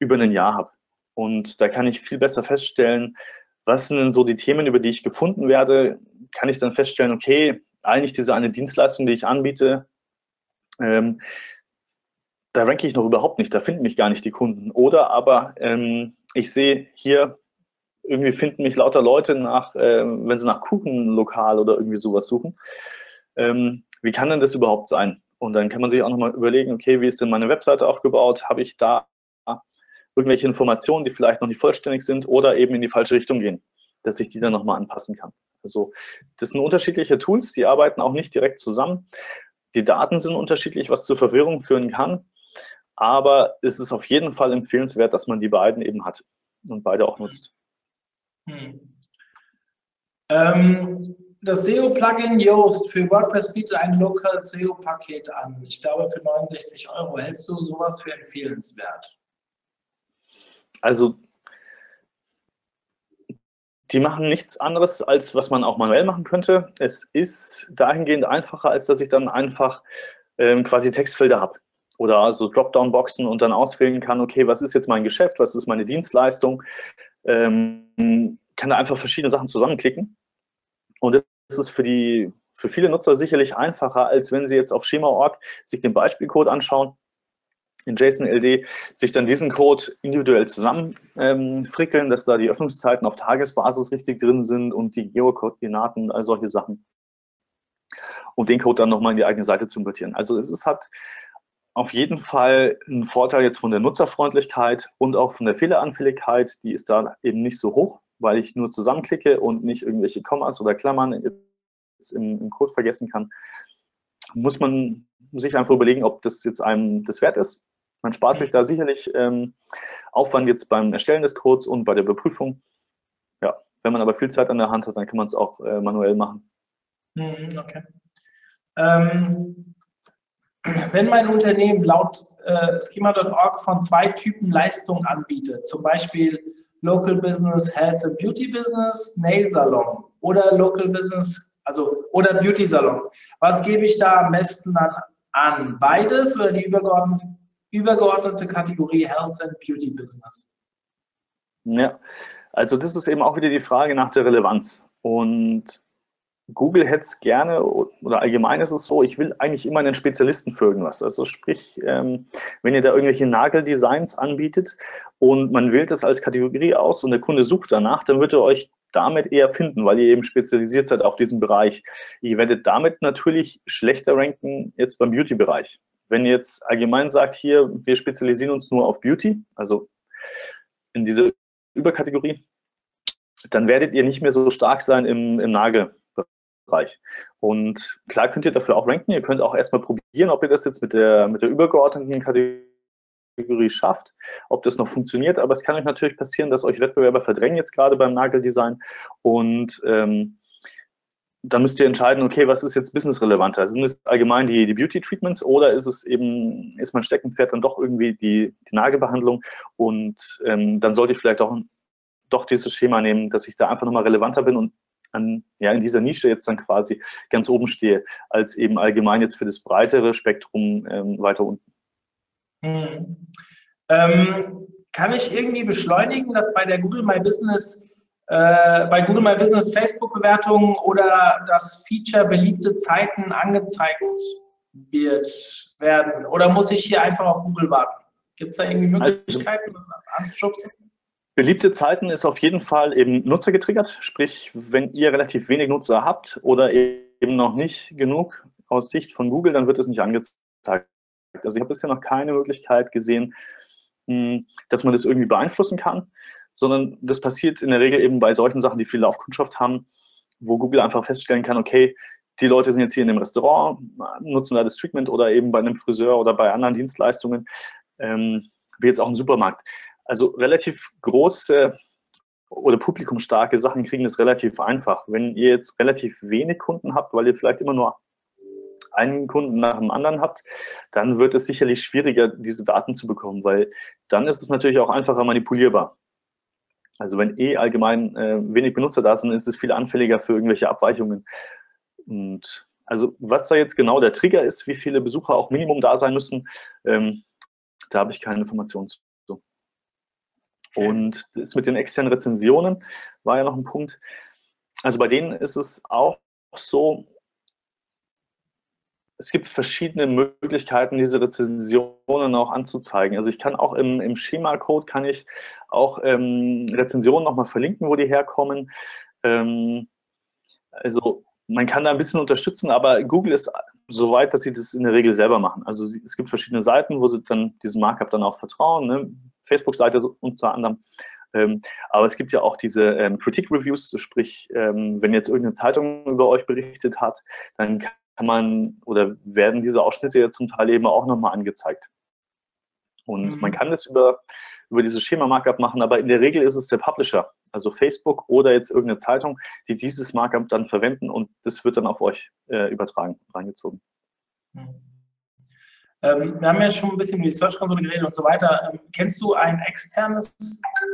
über ein Jahr habe. Und da kann ich viel besser feststellen, was sind denn so die Themen, über die ich gefunden werde, kann ich dann feststellen, okay, eigentlich diese eine Dienstleistung, die ich anbiete, ähm, da ranke ich noch überhaupt nicht, da finden mich gar nicht die Kunden. Oder aber ähm, ich sehe hier, irgendwie finden mich lauter Leute nach, äh, wenn sie nach Kuchenlokal oder irgendwie sowas suchen. Ähm, wie kann denn das überhaupt sein? Und dann kann man sich auch nochmal überlegen, okay, wie ist denn meine Webseite aufgebaut? Habe ich da irgendwelche Informationen, die vielleicht noch nicht vollständig sind oder eben in die falsche Richtung gehen, dass ich die dann nochmal anpassen kann. Also das sind unterschiedliche Tools, die arbeiten auch nicht direkt zusammen. Die Daten sind unterschiedlich, was zur Verwirrung führen kann, aber es ist auf jeden Fall empfehlenswert, dass man die beiden eben hat und beide auch nutzt. Hm. Ähm, das SEO-Plugin Yoast für WordPress bietet ein Local SEO-Paket an. Ich glaube für 69 Euro. Hältst du sowas für empfehlenswert? Also die machen nichts anderes, als was man auch manuell machen könnte. Es ist dahingehend einfacher, als dass ich dann einfach ähm, quasi Textfelder habe oder so Dropdown-Boxen und dann auswählen kann, okay, was ist jetzt mein Geschäft, was ist meine Dienstleistung, ähm, kann da einfach verschiedene Sachen zusammenklicken. Und das ist für die für viele Nutzer sicherlich einfacher, als wenn sie jetzt auf Schema.org sich den Beispielcode anschauen in JSON-LD sich dann diesen Code individuell zusammenfrickeln, ähm, dass da die Öffnungszeiten auf Tagesbasis richtig drin sind und die Geokoordinaten, all solche Sachen. Und den Code dann nochmal in die eigene Seite zu importieren. Also es ist, hat auf jeden Fall einen Vorteil jetzt von der Nutzerfreundlichkeit und auch von der Fehleranfälligkeit. Die ist da eben nicht so hoch, weil ich nur zusammenklicke und nicht irgendwelche Kommas oder Klammern im, im Code vergessen kann. Muss man sich einfach überlegen, ob das jetzt einem das wert ist man spart sich da sicherlich ähm, Aufwand jetzt beim Erstellen des Codes und bei der Überprüfung. Ja, wenn man aber viel Zeit an der Hand hat, dann kann man es auch äh, manuell machen. Mhm, okay. Ähm, wenn mein Unternehmen laut äh, Schema.org von zwei Typen Leistungen anbietet, zum Beispiel Local Business, Health and Beauty Business, Nail Salon oder Local Business, also oder Beauty Salon. Was gebe ich da am besten dann an? Beides oder die übergeordnete, übergeordnete Kategorie Health and Beauty Business? Ja, also das ist eben auch wieder die Frage nach der Relevanz. Und Google hätte es gerne, oder allgemein ist es so, ich will eigentlich immer einen Spezialisten für irgendwas. Also sprich, ähm, wenn ihr da irgendwelche Nageldesigns anbietet und man wählt das als Kategorie aus und der Kunde sucht danach, dann wird er euch damit eher finden, weil ihr eben spezialisiert seid auf diesen Bereich. Ihr werdet damit natürlich schlechter ranken jetzt beim Beauty-Bereich. Wenn ihr jetzt allgemein sagt, hier, wir spezialisieren uns nur auf Beauty, also in diese Überkategorie, dann werdet ihr nicht mehr so stark sein im, im Nagel. Bereich. Und klar könnt ihr dafür auch ranken. Ihr könnt auch erstmal probieren, ob ihr das jetzt mit der, mit der übergeordneten Kategorie schafft, ob das noch funktioniert. Aber es kann euch natürlich passieren, dass euch Wettbewerber verdrängen jetzt gerade beim Nageldesign. Und ähm, dann müsst ihr entscheiden, okay, was ist jetzt businessrelevanter? Sind es allgemein die, die Beauty-Treatments oder ist es eben, ist mein Steckenpferd dann doch irgendwie die, die Nagelbehandlung? Und ähm, dann sollte ich vielleicht auch doch dieses Schema nehmen, dass ich da einfach nochmal relevanter bin und an, ja, in dieser Nische jetzt dann quasi ganz oben stehe, als eben allgemein jetzt für das breitere Spektrum ähm, weiter unten. Hm. Ähm, kann ich irgendwie beschleunigen, dass bei der Google My Business äh, bei Google My Business Facebook-Bewertungen oder das Feature beliebte Zeiten angezeigt wird werden? Oder muss ich hier einfach auf Google warten? Gibt es da irgendwie also Möglichkeiten, also, das anzuschubsen? Beliebte Zeiten ist auf jeden Fall eben Nutzer getriggert, sprich, wenn ihr relativ wenig Nutzer habt oder eben noch nicht genug aus Sicht von Google, dann wird es nicht angezeigt. Also ich habe bisher noch keine Möglichkeit gesehen, hm, dass man das irgendwie beeinflussen kann, sondern das passiert in der Regel eben bei solchen Sachen, die viel Laufkundschaft haben, wo Google einfach feststellen kann, okay, die Leute sind jetzt hier in dem Restaurant, nutzen da das Treatment oder eben bei einem Friseur oder bei anderen Dienstleistungen, ähm, wie jetzt auch ein Supermarkt. Also relativ große oder publikumstarke Sachen kriegen es relativ einfach. Wenn ihr jetzt relativ wenig Kunden habt, weil ihr vielleicht immer nur einen Kunden nach dem anderen habt, dann wird es sicherlich schwieriger, diese Daten zu bekommen, weil dann ist es natürlich auch einfacher manipulierbar. Also wenn eh allgemein äh, wenig Benutzer da sind, ist es viel anfälliger für irgendwelche Abweichungen. Und also was da jetzt genau der Trigger ist, wie viele Besucher auch Minimum da sein müssen, ähm, da habe ich keine Informationen zu. Und das mit den externen Rezensionen war ja noch ein Punkt. Also bei denen ist es auch so, es gibt verschiedene Möglichkeiten, diese Rezensionen auch anzuzeigen. Also ich kann auch im, im Schema-Code kann ich auch ähm, Rezensionen nochmal verlinken, wo die herkommen. Ähm, also man kann da ein bisschen unterstützen, aber Google ist so weit, dass sie das in der Regel selber machen. Also es gibt verschiedene Seiten, wo sie dann diesem Markup dann auch vertrauen. Ne? Facebook-Seite unter anderem. Ähm, aber es gibt ja auch diese ähm, Kritik-Reviews, sprich, ähm, wenn jetzt irgendeine Zeitung über euch berichtet hat, dann kann man oder werden diese Ausschnitte ja zum Teil eben auch nochmal angezeigt. Und mhm. man kann das über, über dieses Schema-Markup machen, aber in der Regel ist es der Publisher, also Facebook oder jetzt irgendeine Zeitung, die dieses Markup dann verwenden und das wird dann auf euch äh, übertragen, reingezogen. Mhm. Ähm, wir haben ja schon ein bisschen über die Search Console geredet und so weiter. Ähm, kennst du ein externes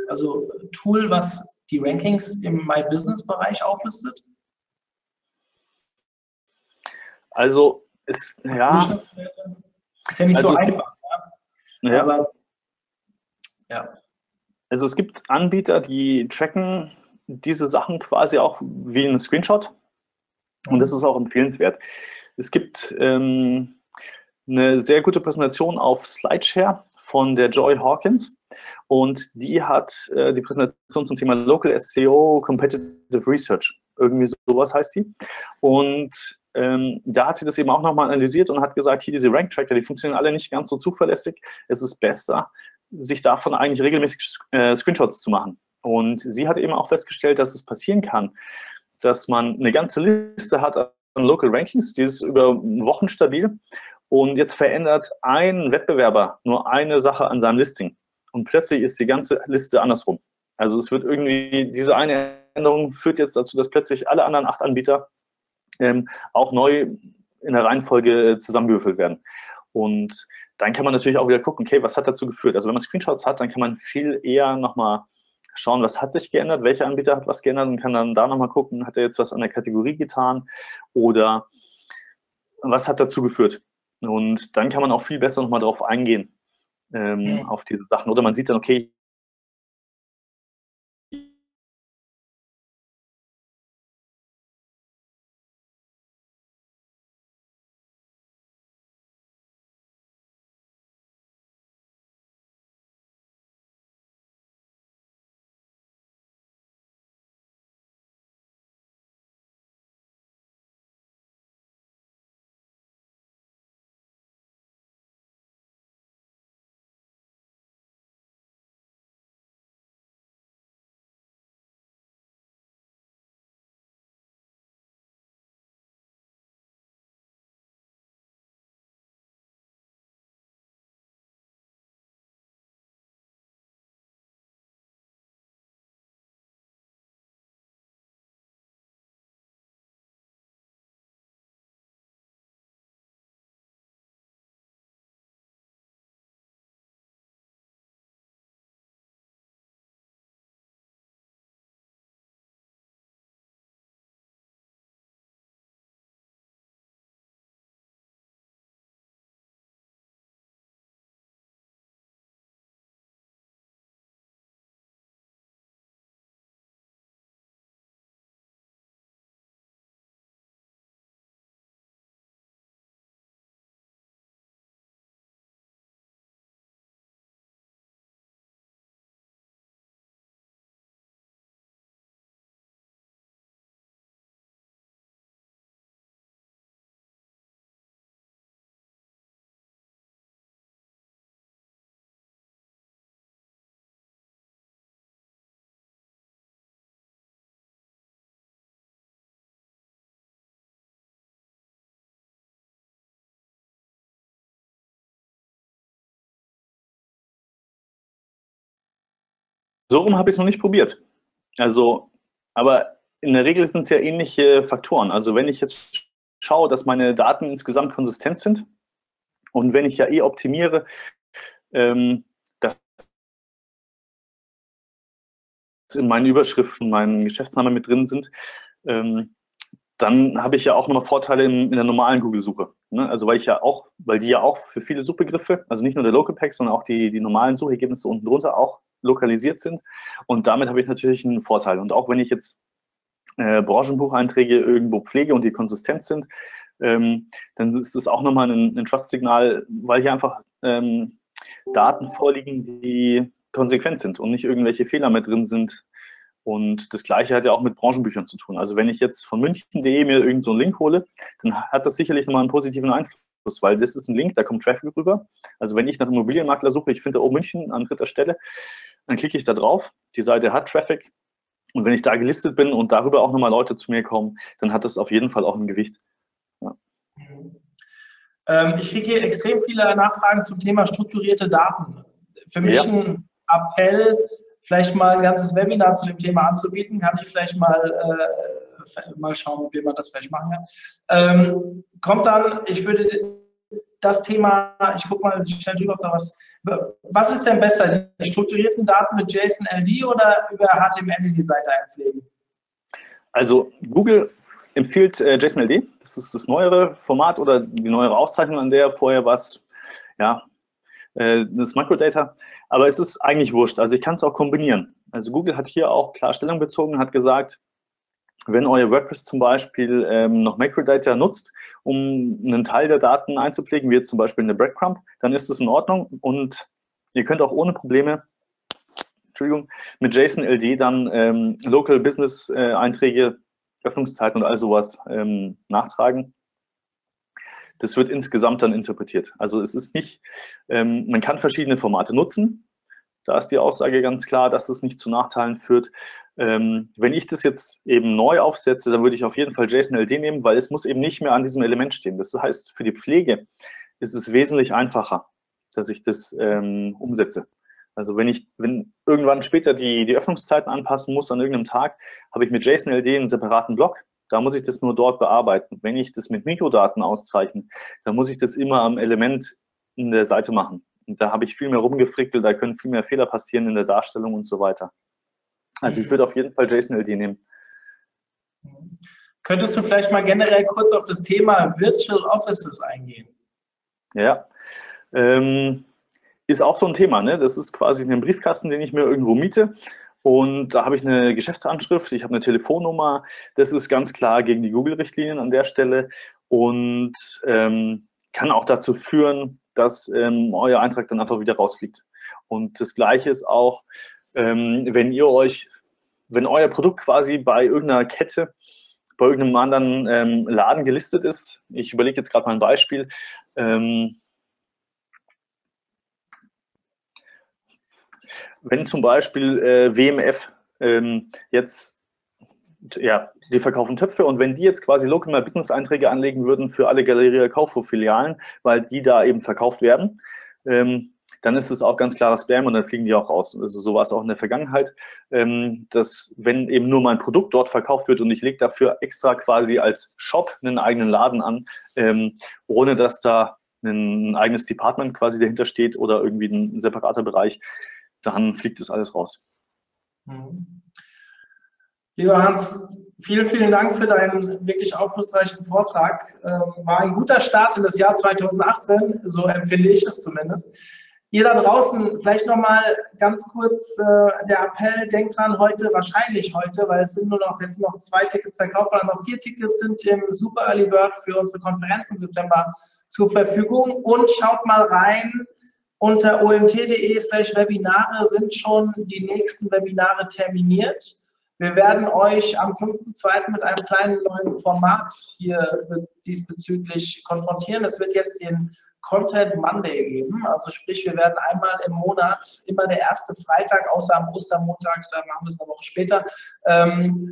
also Tool, was die Rankings im My Business Bereich auflistet? Also, ist, ja. Ist ja nicht also so einfach. Gibt, ja. Aber, ja. Also, es gibt Anbieter, die tracken diese Sachen quasi auch wie ein Screenshot. Und das ist auch empfehlenswert. Es gibt ähm, eine sehr gute Präsentation auf Slideshare von der Joy Hawkins und die hat äh, die Präsentation zum Thema Local SEO Competitive Research. Irgendwie sowas heißt die. Und ähm, da hat sie das eben auch nochmal analysiert und hat gesagt, hier diese Rank-Tracker, die funktionieren alle nicht ganz so zuverlässig. Es ist besser, sich davon eigentlich regelmäßig äh, Screenshots zu machen. Und sie hat eben auch festgestellt, dass es passieren kann, dass man eine ganze Liste hat an Local Rankings, die ist über Wochen stabil und jetzt verändert ein Wettbewerber nur eine Sache an seinem Listing. Und plötzlich ist die ganze Liste andersrum. Also es wird irgendwie, diese eine Änderung führt jetzt dazu, dass plötzlich alle anderen acht Anbieter ähm, auch neu in der Reihenfolge zusammengewürfelt werden. Und dann kann man natürlich auch wieder gucken, okay, was hat dazu geführt? Also wenn man Screenshots hat, dann kann man viel eher nochmal schauen, was hat sich geändert, welcher Anbieter hat was geändert und kann dann da nochmal gucken, hat er jetzt was an der Kategorie getan oder was hat dazu geführt? Und dann kann man auch viel besser nochmal drauf eingehen, ähm, mhm. auf diese Sachen. Oder man sieht dann, okay, So rum habe ich es noch nicht probiert. Also, aber in der Regel sind es ja ähnliche Faktoren. Also wenn ich jetzt schaue, dass meine Daten insgesamt konsistent sind und wenn ich ja eh optimiere, ähm, dass in meinen Überschriften meinen Geschäftsnamen mit drin sind, ähm, dann habe ich ja auch nochmal Vorteile in, in der normalen Google-Suche. Ne? Also weil ich ja auch, weil die ja auch für viele Suchbegriffe, also nicht nur der Local Pack, sondern auch die, die normalen Suchergebnisse unten drunter auch lokalisiert sind. Und damit habe ich natürlich einen Vorteil. Und auch wenn ich jetzt äh, Branchenbucheinträge irgendwo pflege und die konsistent sind, ähm, dann ist das auch nochmal ein, ein Trust-Signal, weil hier einfach ähm, Daten vorliegen, die konsequent sind und nicht irgendwelche Fehler mit drin sind, und das Gleiche hat ja auch mit Branchenbüchern zu tun. Also wenn ich jetzt von münchen.de mir irgendeinen so Link hole, dann hat das sicherlich nochmal einen positiven Einfluss, weil das ist ein Link, da kommt Traffic rüber. Also wenn ich nach Immobilienmakler suche, ich finde, oh, München an dritter Stelle, dann klicke ich da drauf. Die Seite hat Traffic. Und wenn ich da gelistet bin und darüber auch nochmal Leute zu mir kommen, dann hat das auf jeden Fall auch ein Gewicht. Ja. Ähm, ich kriege hier extrem viele Nachfragen zum Thema strukturierte Daten. Für mich ja. ein Appell, vielleicht mal ein ganzes Webinar zu dem Thema anzubieten, kann ich vielleicht mal, äh, mal schauen, wie man das vielleicht machen kann. Ähm, kommt dann, ich würde das Thema, ich gucke mal schnell drüber, ob da was, was ist denn besser, die strukturierten Daten mit JSON-LD oder über HTML in die Seite einpflegen? Also Google empfiehlt äh, JSON-LD, das ist das neuere Format oder die neuere Aufzeichnung, an der vorher war es, ja, äh, das Microdata. Aber es ist eigentlich wurscht. Also ich kann es auch kombinieren. Also Google hat hier auch klar Stellung bezogen, hat gesagt, wenn euer WordPress zum Beispiel ähm, noch Macrodata nutzt, um einen Teil der Daten einzupflegen, wie jetzt zum Beispiel eine Breadcrumb, dann ist das in Ordnung und ihr könnt auch ohne Probleme Entschuldigung, mit JSON-LD dann ähm, Local Business äh, Einträge, Öffnungszeiten und all sowas ähm, nachtragen das wird insgesamt dann interpretiert. Also es ist nicht, ähm, man kann verschiedene Formate nutzen. Da ist die Aussage ganz klar, dass es nicht zu Nachteilen führt. Ähm, wenn ich das jetzt eben neu aufsetze, dann würde ich auf jeden Fall JSON-LD nehmen, weil es muss eben nicht mehr an diesem Element stehen. Das heißt, für die Pflege ist es wesentlich einfacher, dass ich das ähm, umsetze. Also wenn ich, wenn irgendwann später die, die Öffnungszeiten anpassen muss an irgendeinem Tag, habe ich mit JSON-LD einen separaten Block, da muss ich das nur dort bearbeiten. Wenn ich das mit Mikrodaten auszeichne, dann muss ich das immer am Element in der Seite machen. Und da habe ich viel mehr rumgefrickelt, da können viel mehr Fehler passieren in der Darstellung und so weiter. Also ich würde auf jeden Fall JSON-LD nehmen. Könntest du vielleicht mal generell kurz auf das Thema Virtual Offices eingehen? Ja. Ähm, ist auch so ein Thema. Ne? Das ist quasi ein Briefkasten, den ich mir irgendwo miete. Und da habe ich eine Geschäftsanschrift, ich habe eine Telefonnummer. Das ist ganz klar gegen die Google-Richtlinien an der Stelle und ähm, kann auch dazu führen, dass ähm, euer Eintrag dann einfach wieder rausfliegt. Und das Gleiche ist auch, ähm, wenn ihr euch, wenn euer Produkt quasi bei irgendeiner Kette, bei irgendeinem anderen ähm, Laden gelistet ist. Ich überlege jetzt gerade mal ein Beispiel. Wenn zum Beispiel äh, WMF ähm, jetzt, ja, die verkaufen Töpfe und wenn die jetzt quasi Local My Business Einträge anlegen würden für alle Galeria Kaufhof Filialen, weil die da eben verkauft werden, ähm, dann ist es auch ganz klarer Spam und dann fliegen die auch raus. Also so war es auch in der Vergangenheit, ähm, dass wenn eben nur mein Produkt dort verkauft wird und ich lege dafür extra quasi als Shop einen eigenen Laden an, ähm, ohne dass da ein eigenes Department quasi dahinter steht oder irgendwie ein separater Bereich, dann fliegt das alles raus. Mhm. Lieber Hans, vielen, vielen Dank für deinen wirklich aufschlussreichen Vortrag. Ähm, war ein guter Start in das Jahr 2018, so empfinde ich es zumindest. Ihr da draußen, vielleicht nochmal ganz kurz äh, der Appell, denkt dran, heute, wahrscheinlich heute, weil es sind nur noch jetzt noch zwei Tickets verkauft, aber noch vier Tickets sind im Super Early Bird für unsere Konferenz im September zur Verfügung und schaut mal rein, unter omt.de slash Webinare sind schon die nächsten Webinare terminiert. Wir werden euch am 5.2. mit einem kleinen neuen Format hier diesbezüglich konfrontieren. Es wird jetzt den Content Monday geben. Also sprich, wir werden einmal im Monat, immer der erste Freitag, außer am Ostermontag, da machen wir es eine Woche später, ähm,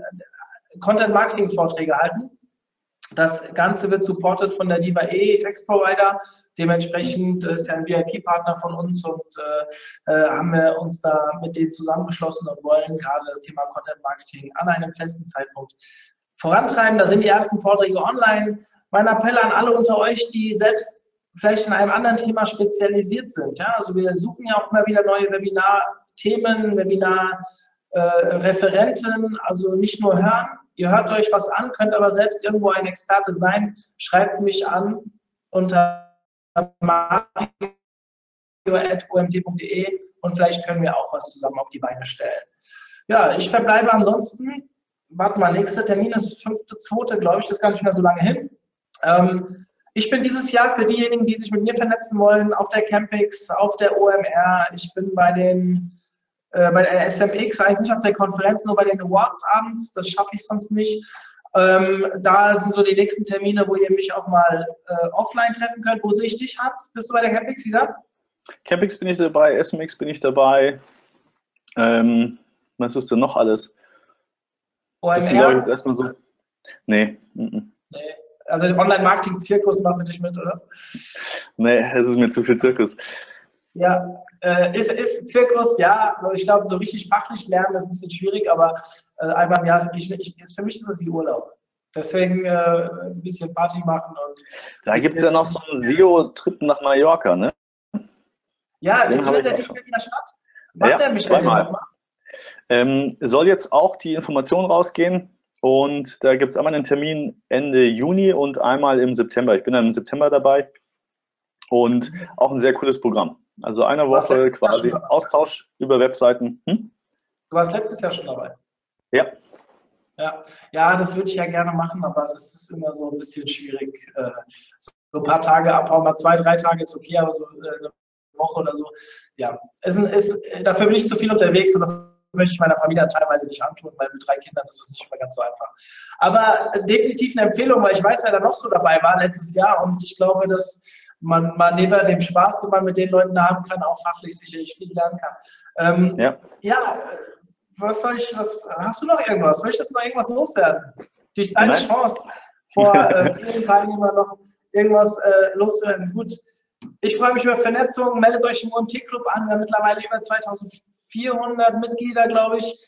Content Marketing Vorträge halten. Das Ganze wird supported von der Diva E Text Provider. Dementsprechend äh, ist ja ein VIP-Partner von uns und äh, äh, haben wir uns da mit denen zusammengeschlossen und wollen gerade das Thema Content Marketing an einem festen Zeitpunkt vorantreiben. Da sind die ersten Vorträge online. Mein Appell an alle unter euch, die selbst vielleicht in einem anderen Thema spezialisiert sind. Ja? Also wir suchen ja auch immer wieder neue Webinar-Themen, Webinar-Referenten, äh, also nicht nur hören. Ihr hört euch was an, könnt aber selbst irgendwo ein Experte sein. Schreibt mich an unter mario.omt.de und vielleicht können wir auch was zusammen auf die Beine stellen. Ja, ich verbleibe ansonsten, warte mal, nächster Termin ist 5.2., glaube ich, das ist gar nicht mehr so lange hin. Ähm, ich bin dieses Jahr für diejenigen, die sich mit mir vernetzen wollen, auf der Campix, auf der OMR. Ich bin bei den äh, bei der SMX, eigentlich nicht auf der Konferenz, nur bei den Awards abends. Das schaffe ich sonst nicht. Ähm, da sind so die nächsten Termine, wo ihr mich auch mal äh, offline treffen könnt. Wo sehe ich dich, Hans? Bist du bei der Campix wieder? Campix bin ich dabei, SMX bin ich dabei. Ähm, was ist denn noch alles? OMR? Das glaube ich jetzt erstmal so. Nee. nee. Also Online-Marketing-Zirkus machst du nicht mit, oder? Nee, es ist mir zu viel Zirkus. Ja, äh, ist, ist Zirkus, ja, ich glaube, so richtig fachlich lernen ist ein bisschen schwierig, aber äh, einmal im Jahr ist, ich, ich, für mich ist es wie Urlaub. Deswegen äh, ein bisschen Party machen und. Da gibt es ja noch so einen SEO-Trip nach Mallorca, ne? Ja, Den findet der dieses Jahr wieder statt? Macht ja, der zweimal. Ähm, soll jetzt auch die Information rausgehen und da gibt es einmal einen Termin Ende Juni und einmal im September. Ich bin dann im September dabei und auch ein sehr cooles Programm. Also eine Woche quasi Austausch über Webseiten. Hm? Du warst letztes Jahr schon dabei. Ja. Ja, ja das würde ich ja gerne machen, aber das ist immer so ein bisschen schwierig. Äh, so ein paar Tage abhauen, mal zwei, drei Tage ist okay, aber so äh, eine Woche oder so. Ja, es ist, dafür bin ich zu viel unterwegs und das möchte ich meiner Familie teilweise nicht antun, weil mit drei Kindern ist das nicht immer ganz so einfach. Aber definitiv eine Empfehlung, weil ich weiß, wer da noch so dabei war letztes Jahr und ich glaube, dass man, man neben dem Spaß, den man mit den Leuten haben kann, auch fachlich sicherlich viel lernen kann. Ähm, ja. ja, was soll ich, was, hast du noch irgendwas? Möchtest du noch irgendwas loswerden? Durch deine Nein. Chance, vor äh, vielen Teilnehmern noch irgendwas äh, loswerden. Gut, ich freue mich über Vernetzung. Meldet euch im UMT-Club an. Wir haben mittlerweile über 2400 Mitglieder, glaube ich.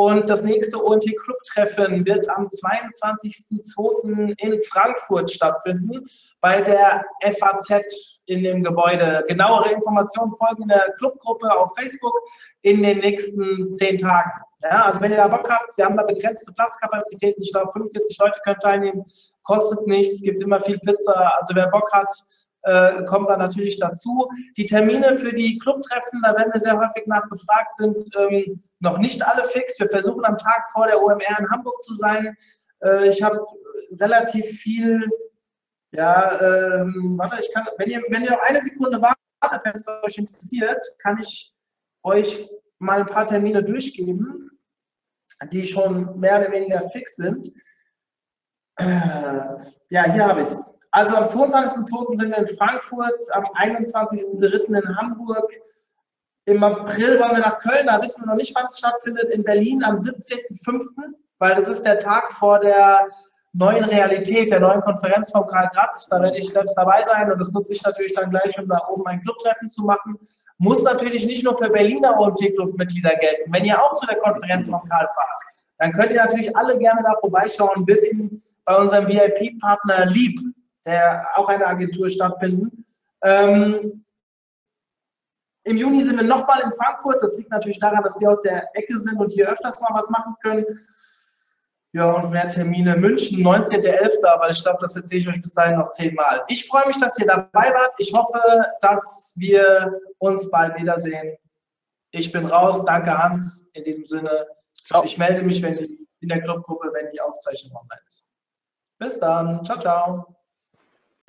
Und das nächste ONT-Club-Treffen wird am 22.02. in Frankfurt stattfinden, bei der FAZ in dem Gebäude. Genauere Informationen folgen in der Clubgruppe auf Facebook in den nächsten zehn Tagen. Ja, also wenn ihr da Bock habt, wir haben da begrenzte Platzkapazitäten. Ich glaube, 45 Leute können teilnehmen, kostet nichts, gibt immer viel Pizza. Also wer Bock hat, äh, kommt da natürlich dazu. Die Termine für die Clubtreffen, da werden wir sehr häufig nachgefragt, sind ähm, noch nicht alle fix. Wir versuchen am Tag vor der OMR in Hamburg zu sein. Äh, ich habe relativ viel, ja, ähm, warte, ich kann, wenn ihr, wenn ihr noch eine Sekunde wartet, wenn es euch interessiert, kann ich euch mal ein paar Termine durchgeben, die schon mehr oder weniger fix sind. Äh, ja, hier habe ich es. Also am 22.02. sind wir in Frankfurt, am 21.03. in Hamburg. Im April wollen wir nach Köln, da wissen wir noch nicht, wann es stattfindet. In Berlin am 17.05., weil das ist der Tag vor der neuen Realität, der neuen Konferenz von Karl Gratz. Da werde ich selbst dabei sein und das nutze ich natürlich dann gleich, um da oben ein Clubtreffen zu machen. Muss natürlich nicht nur für Berliner OMT-Club-Mitglieder gelten. Wenn ihr auch zu der Konferenz von Karl fahrt, dann könnt ihr natürlich alle gerne da vorbeischauen, wird in, bei unserem VIP-Partner Lieb der auch eine Agentur stattfinden. Ähm, Im Juni sind wir nochmal in Frankfurt. Das liegt natürlich daran, dass wir aus der Ecke sind und hier öfters mal was machen können. Ja, und mehr Termine. München, 19.11., aber ich glaube, das erzähle ich euch bis dahin noch zehnmal. Ich freue mich, dass ihr dabei wart. Ich hoffe, dass wir uns bald wiedersehen. Ich bin raus. Danke, Hans. In diesem Sinne, Ciao. ich melde mich wenn ich, in der Clubgruppe, wenn die Aufzeichnung online ist. Bis dann. Ciao, ciao.